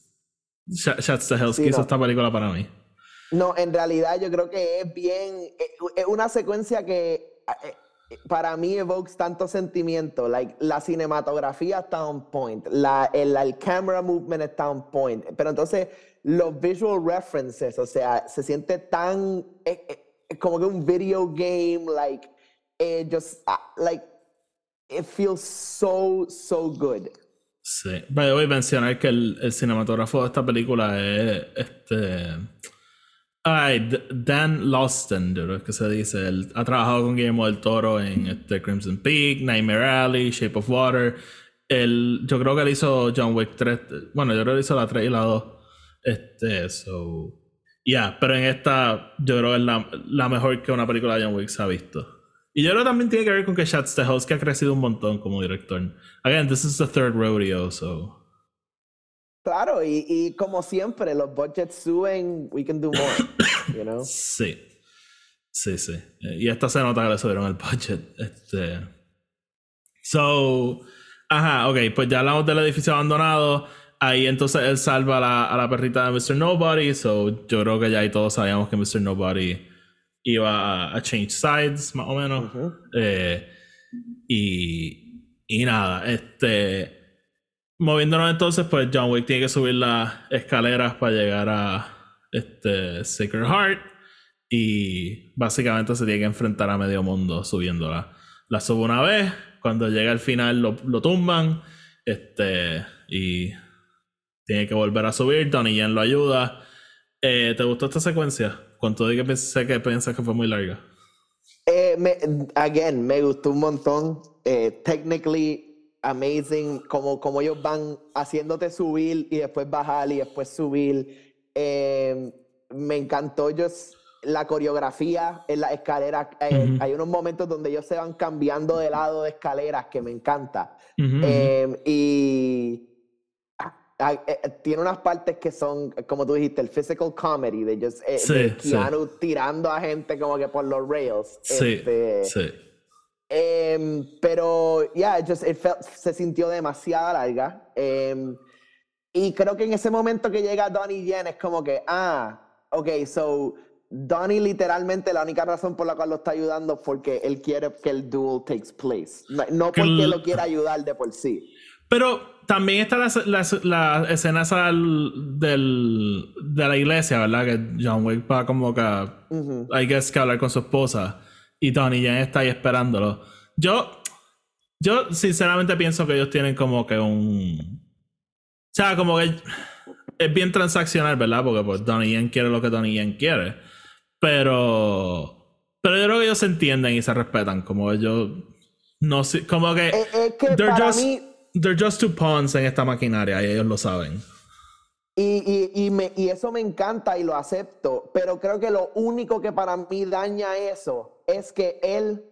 sh- Shots to Hell's Sí, que hizo no. esta película para mí. No, en realidad yo creo que es bien, eh, es una secuencia que eh, para mí evokes tanto sentimiento, like la cinematografía está on point, la, el, el camera movement está on point, pero entonces los visual references, o sea, se siente tan eh, eh, como que un video game, like, eh, just, ah, like, it feels so, so good. Sí. Voy a mencionar que el, el cinematógrafo de esta película es este. Ay, Dan Lawson, creo que se dice. Él ha trabajado con Guillermo del Toro en este Crimson Peak, Nightmare Alley, Shape of Water. Él, yo creo que él hizo John Wick 3. Bueno, yo creo que hizo la 3 y la 2. Este, so. Yeah, pero en esta, yo creo que es la, la mejor que una película de John Wick se ha visto. Y yo creo que también tiene que ver con que Chad Stahelski ha crecido un montón como director. Again, this is the third rodeo, so. Claro, y, y como siempre, los budgets suben, we can do more, you know? (coughs) Sí. Sí, sí. Y esta se nota que le subieron el budget. Este. So. Ajá, ok, pues ya hablamos del edificio abandonado. Ahí entonces él salva a la, a la perrita de Mr. Nobody. So yo creo que ya ahí todos sabíamos que Mr. Nobody iba a, a change sides, más o menos. Eh, y, y nada, este. Moviéndonos entonces, pues John Wick tiene que subir las escaleras para llegar a este Sacred Heart. Y básicamente se tiene que enfrentar a medio mundo subiéndola. La sube una vez, cuando llega al final lo, lo tumban. Este. Y tiene que volver a subir. Donnie Yen lo ayuda. Eh, ¿Te gustó esta secuencia? ¿Cuánto de que pensé que piensas que fue muy larga? Eh, me, again, me gustó un montón. Eh, technically amazing, como, como ellos van haciéndote subir y después bajar y después subir. Eh, me encantó ellos la coreografía en las escaleras. Eh, Ujú. Hay unos momentos donde ellos se van cambiando de lado de escaleras que me encanta. Eh, y ah, ah, eh, eh, tiene unas partes que son, como tú dijiste, el physical comedy de, ellos, eh, Sí, de sí. Keanu tirando a gente como que por los rails. sí, Este, sí. Em, pero, yeah, it just, it felt- se sintió demasiado larga. Em, y creo que en ese momento que llega Donnie Yen es como que, ah, ok, so Donnie literalmente la única razón por la cual lo está ayudando es porque él quiere que el duel takes place. No, no porque lo quiera ayudar de por sí. Pero también está la, la, la escena del, del- de la iglesia, ¿verdad? Que John Wick va como que, hay que que hablar con su esposa y Donnie Yen está ahí esperándolo. Yo, yo sinceramente pienso que ellos tienen como que un... O sea, como que es bien transaccional, ¿verdad? Porque pues Donnie Yen quiere lo que Donnie Yen quiere. Pero... Pero yo creo que ellos se entienden y se respetan. Como ellos... No sé, como que... Es, es que They're para just, mí, they're just two pawns en esta maquinaria y ellos lo saben. y, y, y, me, y eso me encanta y lo acepto, pero creo que lo único que para mí daña eso es que él,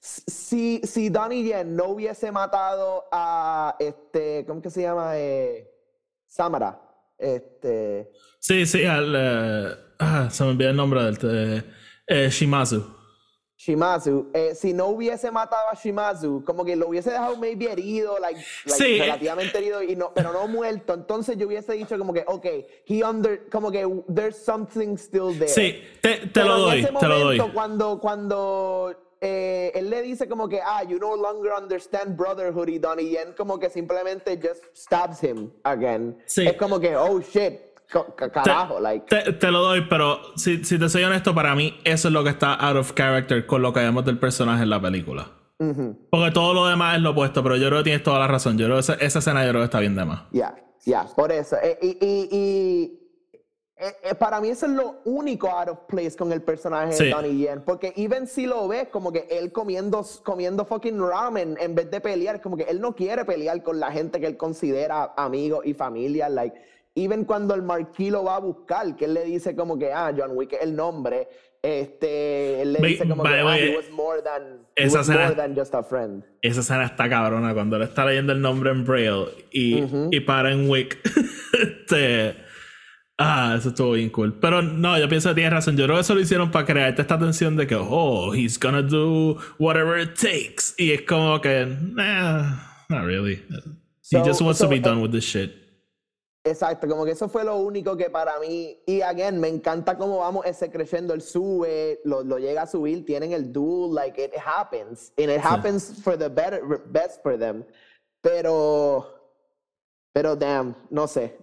si, si Donnie Yen no hubiese matado a, este, ¿cómo que se llama? Eh, Samara. Este, Sí, sí, al, eh, ah, se me olvidó el nombre del eh, Shimazu. Shimazu, eh, si no hubiese matado a Shimazu, como que lo hubiese dejado maybe herido, like, like Sí. relativamente herido, y no, pero no muerto, entonces yo hubiese dicho como que, ok, he under, como que there's something still there. Sí, te, te Pero lo en doy, te lo doy. Cuando, cuando eh, él le dice como que, ah, you no longer understand brotherhood y Donnie Yen como que simplemente just stabs him again. Sí. Es como que, oh shit, ca- ca- carajo, like. Te, te lo doy, pero si, si te soy honesto, para mí eso es lo que está out of character con lo que vemos del personaje en la película. Porque todo lo demás es lo opuesto, pero yo creo que tienes toda la razón. Yo creo que esa, esa escena yo creo que está bien de más. Ya, ya, por eso. Eh, y, y- y, eh, eh, para mí eso es lo único out of place con el personaje Sí. de Donnie Yen. Porque even si lo ves como que él comiendo, comiendo fucking ramen en vez de pelear, como que él no quiere pelear con la gente que él considera amigos y familia. Like, even cuando el Marquis lo va a buscar, que él le dice como que, ah, John Wick es el nombre. Este, él le dice como by que, ah, he was more than, esa was escena- more than just a friend. Esa escena está cabrona cuando él está leyendo el nombre en Braille y, y para en Wick. (laughs) este. Ah, eso estuvo bien cool. Pero no, yo pienso que tienes razón. Yo creo que eso lo hicieron para crearte esta tensión de que, oh, he's gonna do whatever it takes. Y es como que, nah, not really. He So- just wants to so, be eh, done with this shit. Exacto, como que eso fue lo único que para mí, y again, me encanta cómo vamos ese creciendo, él sube, lo, lo llega a subir, tienen el duel, like it happens, and it happens for the better, best for them, pero, pero damn, no sé,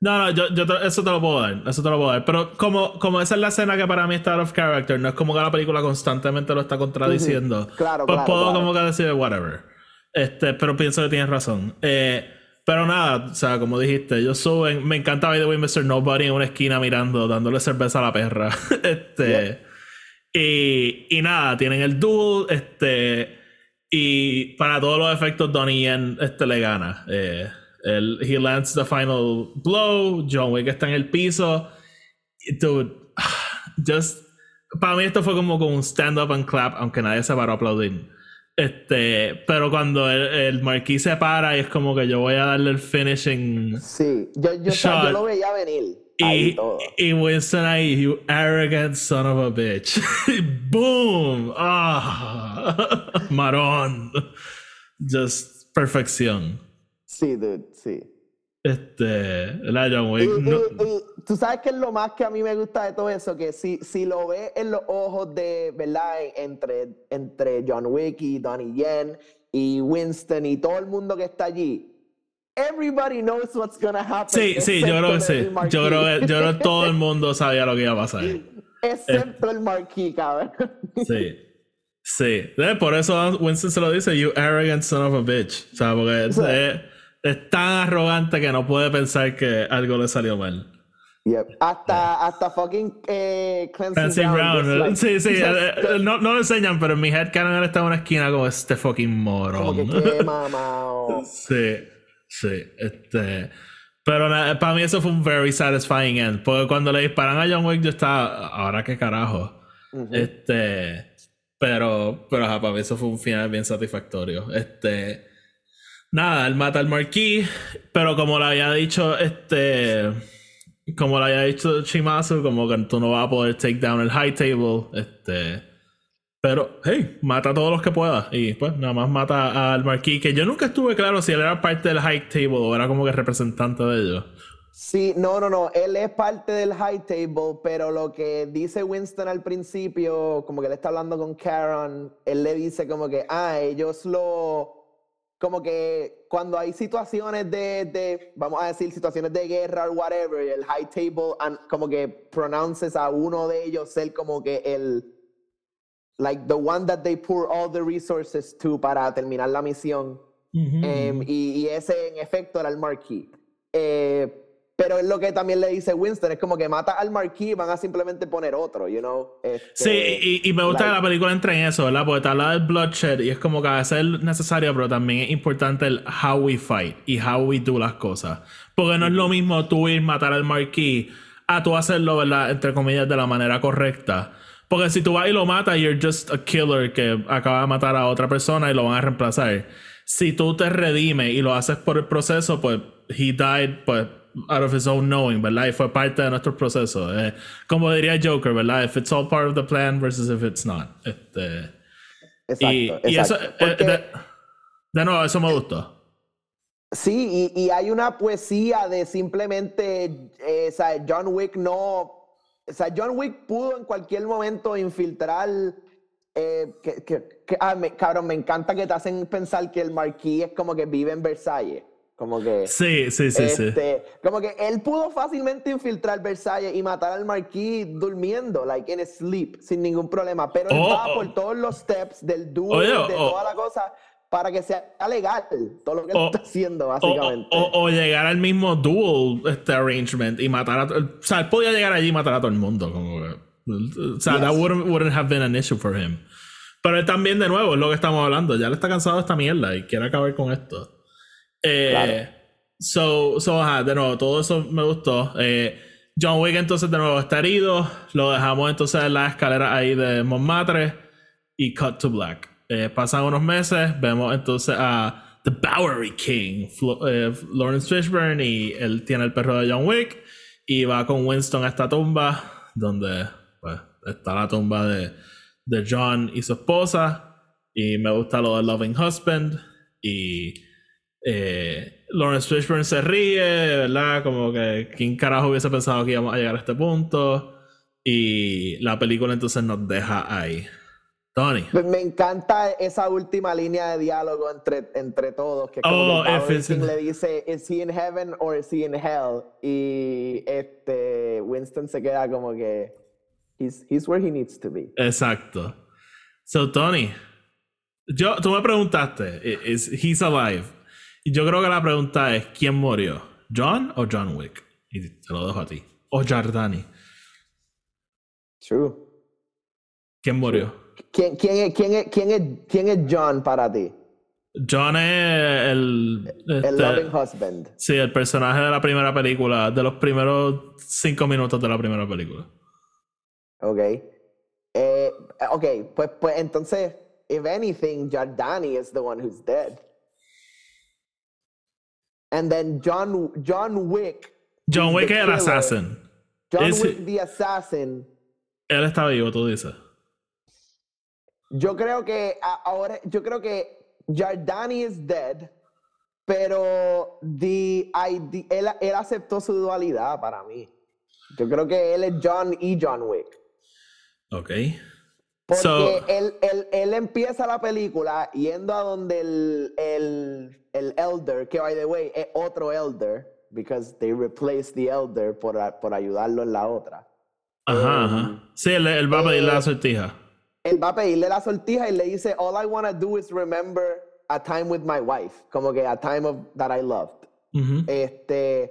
No, no, yo, yo te- eso te lo puedo dar, eso te lo puedo dar. Pero como, como esa es la escena que para mí está out of character, no es como que la película constantemente lo está contradiciendo. Claro, pues claro, puedo claro. como que decir whatever. Este, pero pienso que tienes razón. Eh, pero nada, o sea, como dijiste, ellos suben. Me encanta by the way Mr. Nobody en una esquina mirando, dándole cerveza a la perra. (laughs) este. Y, y nada, tienen el duel, este. Y para todos los efectos, Donnie Yen este, le gana. Eh, él, he lands the final blow. John Wick está en el piso. Dude, (sighs) just. Para mí esto fue como con un stand up and clap, aunque nadie se paró a aplaudir. Este, pero cuando el, el marquís se para y es como que yo voy a darle el finishing sí, yo, yo, sea, yo Shot. lo veía venir, ahí y, todo. y Winston ahí, you arrogant son of a bitch. (laughs) Boom. Ah. (laughs) Marón. Just perfección. Sí, dude, sí. Este, la John Y, Wick. no- y tú sabes que es lo más que a mí me gusta de todo eso, que si, si lo ves en los ojos de, ¿verdad? Entre, entre John Wick y Donnie Yen y Winston y todo el mundo que está allí, everybody knows what's gonna happen. sí, sí, yo creo que sí. Yo creo que, yo creo que (laughs) todo el mundo sabía lo que iba a pasar. Excepto el Marquis, cabrón. Sí. Sí. Eh, Por eso Winston se lo dice, you arrogant son of a bitch. O sea, porque Sí. es- es tan arrogante que no puede pensar que algo le salió mal. Yep. Hasta, hasta fucking eh, Clancy, Brown. Like- sí, sí. just- eh, eh, no, no lo enseñan, pero en mi headcanon él está en una esquina como este fucking como que morón. qué mamao. (laughs) sí, sí. Este. Pero para mí eso fue un very satisfying end. Porque cuando le disparan a John Wick, yo estaba. Ahora qué carajo. Este. Pero, pero ajá, para mí eso fue un final bien satisfactorio. Este. Nada, él mata al Marquis. Pero como le había dicho, este. Como le había dicho Shimazu, como que tú no vas a poder take down el high table. Este. Pero, hey, mata a todos los que pueda. Y pues nada más mata al Marquis. Que yo nunca estuve claro si él era parte del high table o era como que representante de ellos. Sí, no, no, no. Él es parte del high table, pero lo que dice Winston al principio, como que él está hablando con Karen, él le dice como que, ah, ellos lo, como que cuando hay situaciones de, de, vamos a decir, situaciones de guerra o whatever, el high table, and, como que pronounces a uno de ellos ser como que el, like the one that they pour all the resources to para terminar la misión. Em, y, y, ese en efecto era el marquee. Eh, pero es lo que también le dice Winston, es como que mata al marquee y van a simplemente poner otro, you know. Este, sí, y, me gusta que la película entre en eso, ¿verdad? Porque te habla del bloodshed y es como que a veces es necesario, pero también es importante el how we fight y how we do las cosas. Porque no es lo mismo tú ir a matar al marquee a tú hacerlo, ¿verdad? Entre comillas, de la manera correcta. Porque si tú vas y lo matas, you're just a killer que acaba de matar a otra persona y lo van a reemplazar. Si tú te redimes y lo haces por el proceso, pues he died, pues out of his own knowing, ¿verdad? Y fue parte de nuestro proceso. Eh, como diría Joker, ¿verdad? If it's all part of the plan versus if it's not. Este, exacto, y, exacto. y eso, eh, de, de, nuevo, eso me gustó. Sí, y, y hay una poesía de simplemente, eh, o sea, John Wick no, o sea, John Wick pudo en cualquier momento infiltrar, eh, que, que, que ah, me, cabrón, me encanta que te hacen pensar que el marquís es como que vive en Versalles. Como que. Sí, sí, sí, sí. Este, como que él pudo fácilmente infiltrar Versalles y matar al marquís durmiendo, like in sleep, sin ningún problema. Pero él oh, va por oh. todos los steps del duel, de toda la cosa, para que sea legal todo lo que él está haciendo, básicamente. O, llegar al mismo duel este arrangement y matar a. O sea, él podía llegar allí y matar a todo el mundo. Como o sea, that wouldn't, wouldn't have been an issue for him. Pero él también, de nuevo, es lo que estamos hablando. Ya le está cansado de esta mierda y quiere acabar con esto. Eh, so, so, de nuevo, todo eso me gustó. Eh, John Wick entonces de nuevo está herido. Lo dejamos entonces en la escalera ahí de Montmartre y cut to black. Eh, pasan unos meses, vemos entonces a The Bowery King, Lawrence Fishburne, y él tiene el perro de John Wick y va con Winston a esta tumba donde pues, está la tumba de, de John y su esposa. Y me gusta lo de Loving Husband. Y eh, Lawrence Fishburne se ríe, ¿verdad? Como que quién carajo hubiese pensado que íbamos a llegar a este punto. Y la película entonces nos deja ahí. Tony. Pues me encanta esa última línea de diálogo entre, entre todos. Que como oh, que le dice, ¿Is he in heaven or is he in hell? Y este Winston se queda como que, he's, he's where he needs to be. Exacto. So, Tony, yo, tú me preguntaste, ¿is he's alive? Y yo creo que la pregunta es: ¿quién murió? ¿John o John Wick? Y te lo dejo a ti. O Jardani. True. ¿Quién murió? ¿Quién, quién, es, quién, es, quién, es, ¿Quién es John para ti? John es el. el este, loving husband. Sí, el personaje de la primera película, de los primeros cinco minutos de la primera película. Ok. Eh, ok, pues, pues entonces, if anything, Jardani is the one who's dead. And then John, John Wick. John Wick es el assassin. John Wick, the assassin. Él está vivo, tú dices. Yo creo que ahora, yo creo que Jardani is dead, pero the, él, él, aceptó su dualidad para mí. Yo creo que él es John y John Wick. Ok. Porque él, él, él, empieza la película yendo a donde el, el, el, Elder, que by the way es otro Elder, because they replaced the Elder por, por ayudarlo en la otra. Ajá, ajá. Um, sí, él, él va a pedirle la eh, sortija. Él va a pedirle la sortija y le dice, all I want to do is remember a time with my wife, como que a time of, that I loved. Este,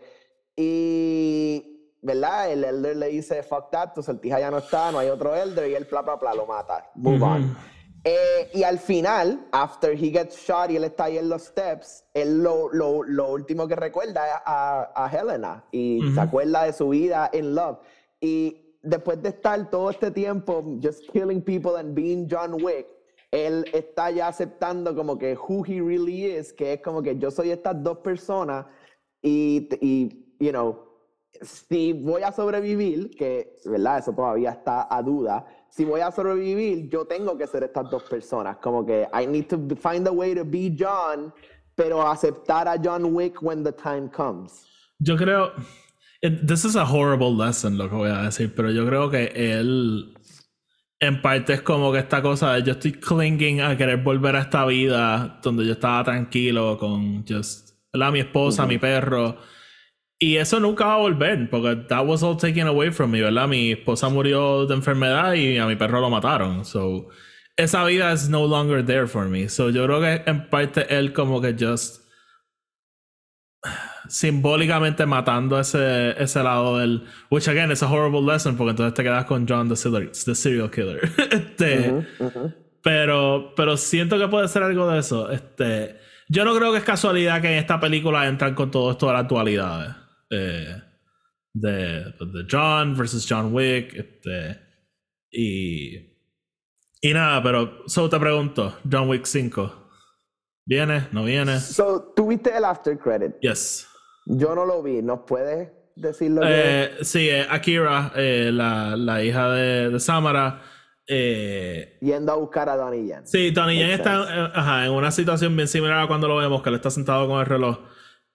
y ¿verdad? El elder le dice, fuck that, tu sortija ya no está, no hay otro elder, y él, bla, bla, bla, lo mata. Move on. Eh, y al final, after he gets shot y él está ahí en los steps, él lo, lo, lo último que recuerda es a, a Helena y se acuerda de su vida en Love. Y después de estar todo este tiempo just killing people and being John Wick, él está ya aceptando como que who he really is, que es como que yo soy estas dos personas y, y you know, si voy a sobrevivir, que, ¿verdad? Eso todavía está a duda. Si voy a sobrevivir, yo tengo que ser estas dos personas. Como que I need to find a way to be John, pero aceptar a John Wick when the time comes. Yo creo. this is a horrible lesson, lo que voy a decir, pero yo creo que él. en parte es como que esta cosa de yo estoy clinging a querer volver a esta vida donde yo estaba tranquilo con just, ¿verdad? mi esposa, mi perro. Y eso nunca va a volver, porque that was all taken away from me, ¿verdad? Mi esposa murió de enfermedad y a mi perro lo mataron. So, esa vida is no longer there for me. So, yo creo que en parte él como que just simbólicamente matando ese, ese lado del. Which again is a horrible lesson, porque entonces te quedas con John the, serial killer. (laughs) este, Pero, pero siento que puede ser algo de eso. Este, yo no creo que es casualidad que en esta película entran con todo esto de la actualidad. Eh, de, de, John versus John Wick. Este, y. Y nada, pero. So te pregunto, John Wick 5. ¿Viene? ¿No viene? So, ¿tuviste el after credit? Yes. Yo no lo vi, ¿nos puedes decir lo eh, Sí, eh, Akira, eh, la, la, hija de, de Samara. Eh, Yendo a buscar a Donnie Yen. Sí, Donnie Yen está ajá, en una situación bien similar a cuando lo vemos, que él está sentado con el reloj.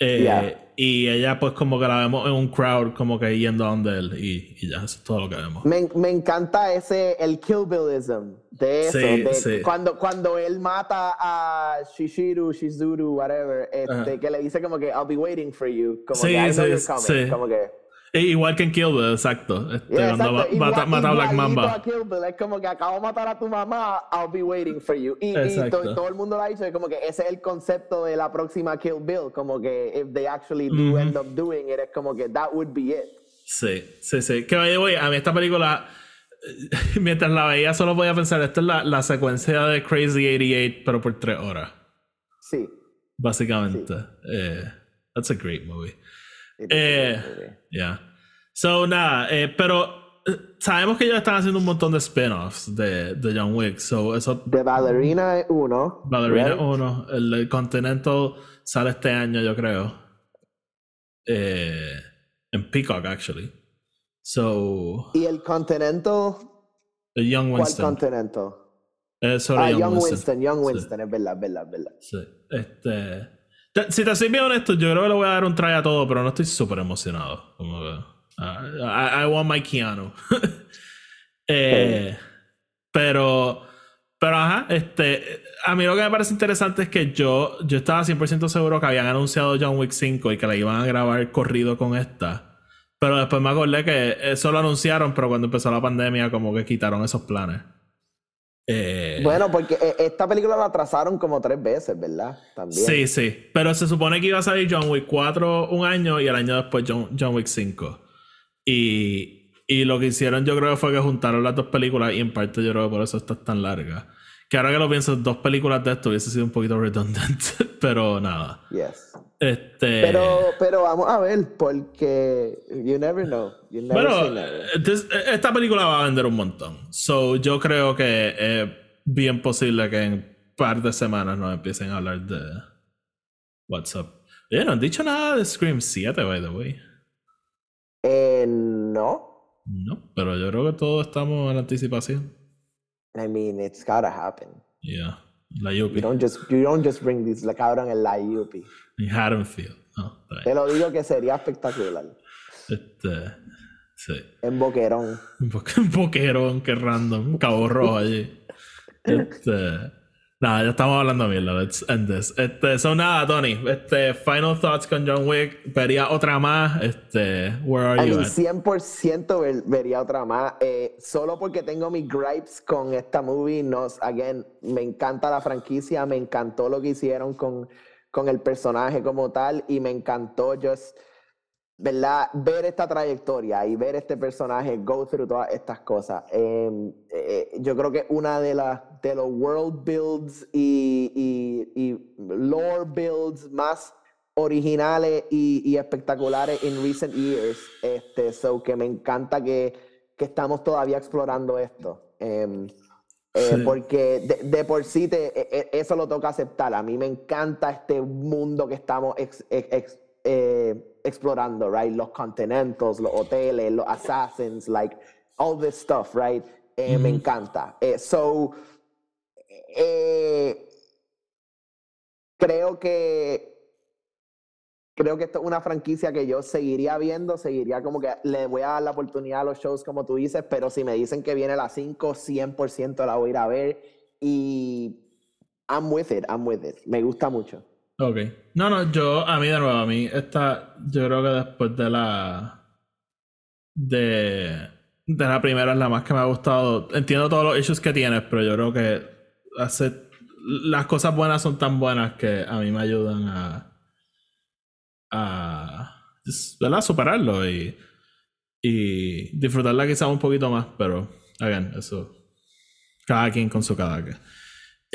Eh, y ella pues como que la vemos en un crowd como que yendo a donde él y, y ya, eso es todo lo que vemos. Me, me encanta ese, el Kill Billism de eso, de Cuando, cuando él mata a Shishiru, Shizuru, whatever, este, que le dice como que I'll be waiting for you, como que I know you're coming, como que... E igual que en Kill Bill, exacto. Este, cuando mata, mata, a Black Mamba. Kill Bill, es como que acabo de matar a tu mamá, I'll be waiting for you. Y, y todo el mundo lo ha dicho, es como que ese es el concepto de la próxima Kill Bill, como que if they actually do end up doing it, es como que that would be it. Sí, sí, sí. Que voy a mí esta película, (laughs) mientras la veía solo podía pensar, esta es la, la secuencia de Crazy 88, pero por tres horas. Sí. Básicamente. Eh, that's a great movie. Eh, yeah. So, nada, eh, pero eh, sabemos que ellos están haciendo un montón de spin-offs de, de John Wick. So, eso, de Ballerina 1. Ballerina 1. El, Continental sale este año, yo creo. Eh, en Peacock, actually. So, ¿Y el Continental? El Young Winston. ¿Cuál Continental? ah, Young, Winston. Young Winston, es verdad, es verdad, es verdad. Sí. Este. Si te soy bien honesto, yo creo que le voy a dar un try a todo, pero no estoy súper emocionado. Como que, uh, I, want my Keanu. (laughs) eh, pero, pero ajá, este, a mí lo que me parece interesante es que yo, yo estaba 100% seguro que habían anunciado John Wick 5 y que la iban a grabar corrido con esta. Pero después me acordé que eso lo anunciaron, pero cuando empezó la pandemia como que quitaron esos planes. Eh, bueno, porque eh, esta película la atrasaron como tres veces, ¿verdad? También. Sí, sí. Pero se supone que iba a salir John Wick 4 un año y el año después John, John Wick 5. Y, y, lo que hicieron yo creo fue que juntaron las dos películas y en parte yo creo que por eso está tan larga. Que ahora que lo pienso, dos películas de esto hubiese sido un poquito redundante, (laughs) pero nada. Yes. Este... Pero, pero vamos a ver, porque you never know. bueno, esta película va a vender un montón. So, yo creo que es bien posible que en un par de semanas nos empiecen a hablar de WhatsApp. Oye, no han dicho nada de Scream 7, by the way. Eh, no. No, pero yo creo que todos estamos en anticipación. I mean, it's gotta happen. Yeah. La Yupi. You don't just, you don't just bring this, la cabrón en la Yupi. En Haddonfield. No, Te lo digo que sería espectacular. Este. Sí. En Boquerón. En (laughs) Boquerón, qué random. Cabo rojo allí. Este. Nada, ya estamos hablando mierda. Let's end this. Este, son nada, Tony. Este, final thoughts con John Wick. Vería otra más. Este, where are you? 100% vería otra más. Eh, solo porque tengo mis gripes con esta movie. Nos, again, me encanta la franquicia. Me encantó lo que hicieron con, con el personaje como tal. Y me encantó just ¿verdad? Ver esta trayectoria y ver este personaje go through todas estas cosas. Em, eh, yo creo que una de, las de los world builds y, y, y, lore builds más originales y, y, espectaculares en recent years. Este, so que me encanta que, que estamos todavía explorando esto. Em, eh, porque de, de, por sí te, e, e, eso lo toca aceptar. A mí me encanta este mundo que estamos ex, ex, eh, explorando, right? Los continentals, los hoteles, los assassins, like all this stuff, right? Eh, me encanta. So, creo que creo que esto es una franquicia que yo seguiría viendo, seguiría como que le voy a dar la oportunidad a los shows como tú dices, pero si me dicen que viene la 5, 100% la voy a ir a ver y I'm with it, I'm with it. Me gusta mucho. Ok. No, no, yo, a mí de nuevo, a mí esta, yo creo que después de la, de, de la primera es la más que me ha gustado. Entiendo todos los issues que tienes, pero yo creo que hace, las cosas buenas son tan buenas que a mí me ayudan a a ¿verdad? superarlo y, y disfrutarla quizás un poquito más, pero, again, eso, cada quien con su cada que.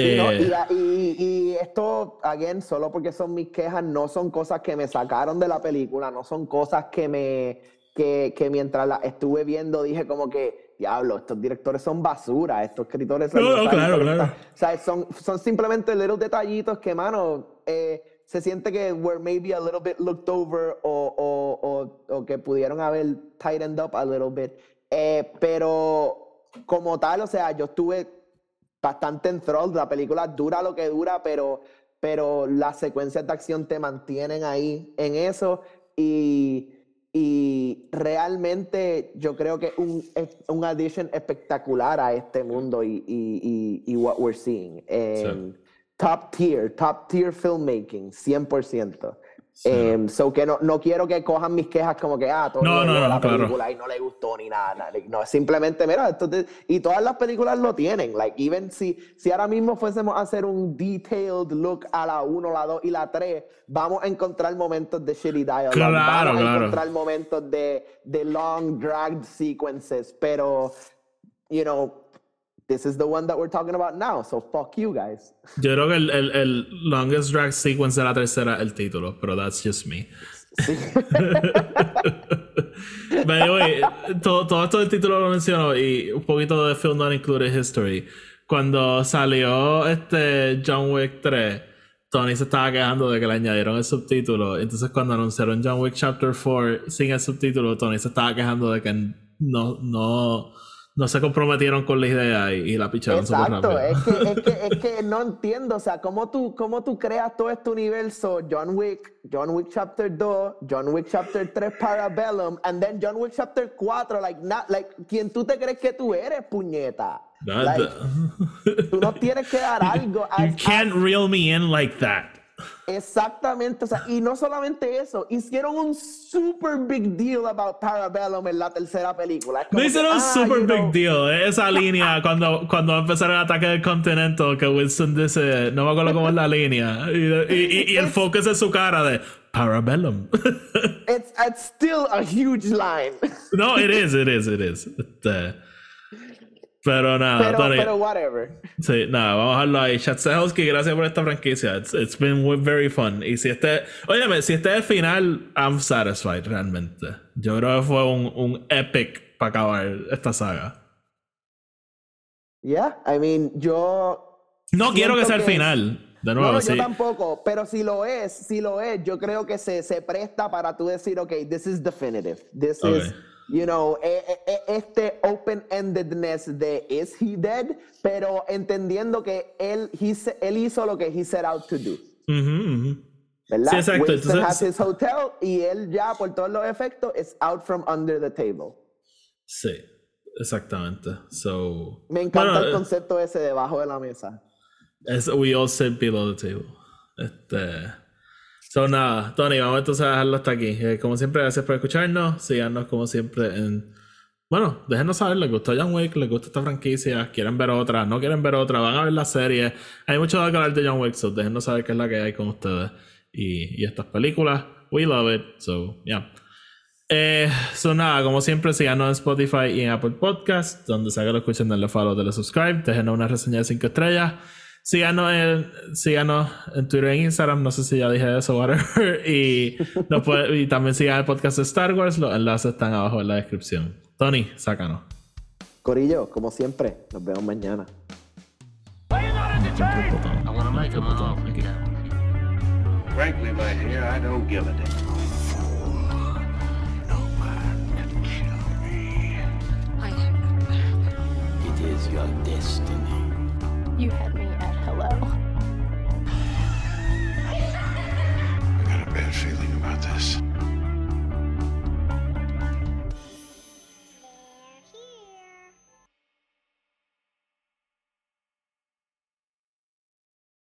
Eh, y, y, esto, again, solo porque son mis quejas, no son cosas que me sacaron de la película, no son cosas que me, que, que mientras la estuve viendo dije como que, diablo, estos directores son basura, estos escritores son... No, claro, claro. O sea, son, son simplemente little detallitos que, mano, eh, se siente que were maybe a little bit looked over o, o, o, o que pudieron haber tightened up a little bit. Eh, pero como tal, o sea, yo estuve bastante enthralled. La película dura lo que dura, pero, pero las secuencias de acción te mantienen ahí en eso. Y, y realmente yo creo que es un, un addition espectacular a este mundo y, y, y, y what we're seeing. Sí top tier, top tier filmmaking, 100%. Em, so que no, no quiero que cojan mis quejas como que, ah, todo no, no, no, la claro. película y no le gustó ni nada. No, simplemente, mira, esto y todas las películas lo tienen. Like, even si, si ahora mismo fuésemos a hacer un detailed look a la 1, la 2 y la 3, vamos a encontrar momentos de shitty dialogue. Claro, vamos claro. a encontrar momentos de, de long, dragged sequences, pero, you know, this is the one that we're talking about now, so fuck you guys. (laughs) Yo creo que el, el, el longest drag sequence de la tercera el título, pero that's just me. Sí. (laughs) But anyway, todo, todo esto del título lo menciono y un poquito de Film Not Included History. Cuando salió este John Wick 3, Tony se estaba quejando de que le añadieron el subtítulo. Entonces, cuando anunciaron John Wick Chapter 4 sin el subtítulo, Tony se estaba quejando de que no, no, no se comprometieron con la idea y, y la picharon súper rápido. Es que, es, que, es que (laughs) no entiendo, o sea, ¿cómo tú, cómo tú creas todo este universo, John Wick, John Wick Chapter 2, John Wick Chapter 3 Parabellum, and then John Wick Chapter 4, like, not, like ¿quién tú te crees que tú eres, puñeta? Like, tú no tienes que dar (laughs) algo. you can't reel me in like that. Exactamente, o sea, y no solamente eso, hicieron un super big deal about Parabellum en la tercera película. No hicieron un ah, super big know. deal, eh, esa (laughs) línea cuando, cuando empezaron el ataque del continente, que Wilson dice, no me acuerdo cómo es la línea, y, y, y el focus es su cara de Parabellum. (laughs) it's, it's still a huge line. no, it is, it is, it is. It, (laughs) uh, pero nada, pero, Tony, pero whatever. Sí, nada, vamos a dejarlo ahí. Chatsehovsky, gracias por esta franquicia. It's, it's been very fun. Y si este, óyeme, si este es el final, I'm satisfied realmente. Yo creo que fue un, un epic para acabar esta saga. Yeah, I mean, yo. No quiero que sea el final. De nuevo, no, no sí. yo tampoco, pero si lo es, si lo es, yo creo que se, se presta para tú decir, ok, this is definitive. This Okay. is, you know, e- e- e- este open-endedness de is he dead, pero entendiendo que él, he él hizo lo que he set out to do. Ujú, ujú. ¿Verdad? Sí, exacto. Entonces- has his hotel y él ya, por todos los efectos, is out from under the table. Sí, exactamente. So, Me encanta bueno, el eh, concepto ese debajo de la mesa. es- we all sit below the table. Este. So, nada, Tony, vamos entonces a dejarlo hasta aquí. Eh, como siempre, gracias por escucharnos. Síganos como siempre en. Bueno, déjenos saber, les gustó John Wick, les gusta esta franquicia, quieren ver otra, no quieren ver otra, van a ver la serie. Hay mucho de hablar de John Wick, so déjenos saber qué es la que hay con ustedes y, y estas películas. We love it, so yeah. Eh, so nada, como siempre, síganos en Spotify y en Apple Podcast, donde sea que lo escuchen, denle follow, denle subscribe, déjenos una reseña de 5 estrellas. Síganos en, síganos en Twitter e Instagram, no sé si ya dije eso, whatever. (laughs) Y, nos puede- y también sigan el podcast de Star Wars, los enlaces están abajo en la descripción. Tony, sácanos. Corillo, como siempre, nos vemos mañana. Frankly, my dear, I don't give a damn. No man can kill me. I It is your destiny. you had me hello. I got a bad feeling about this.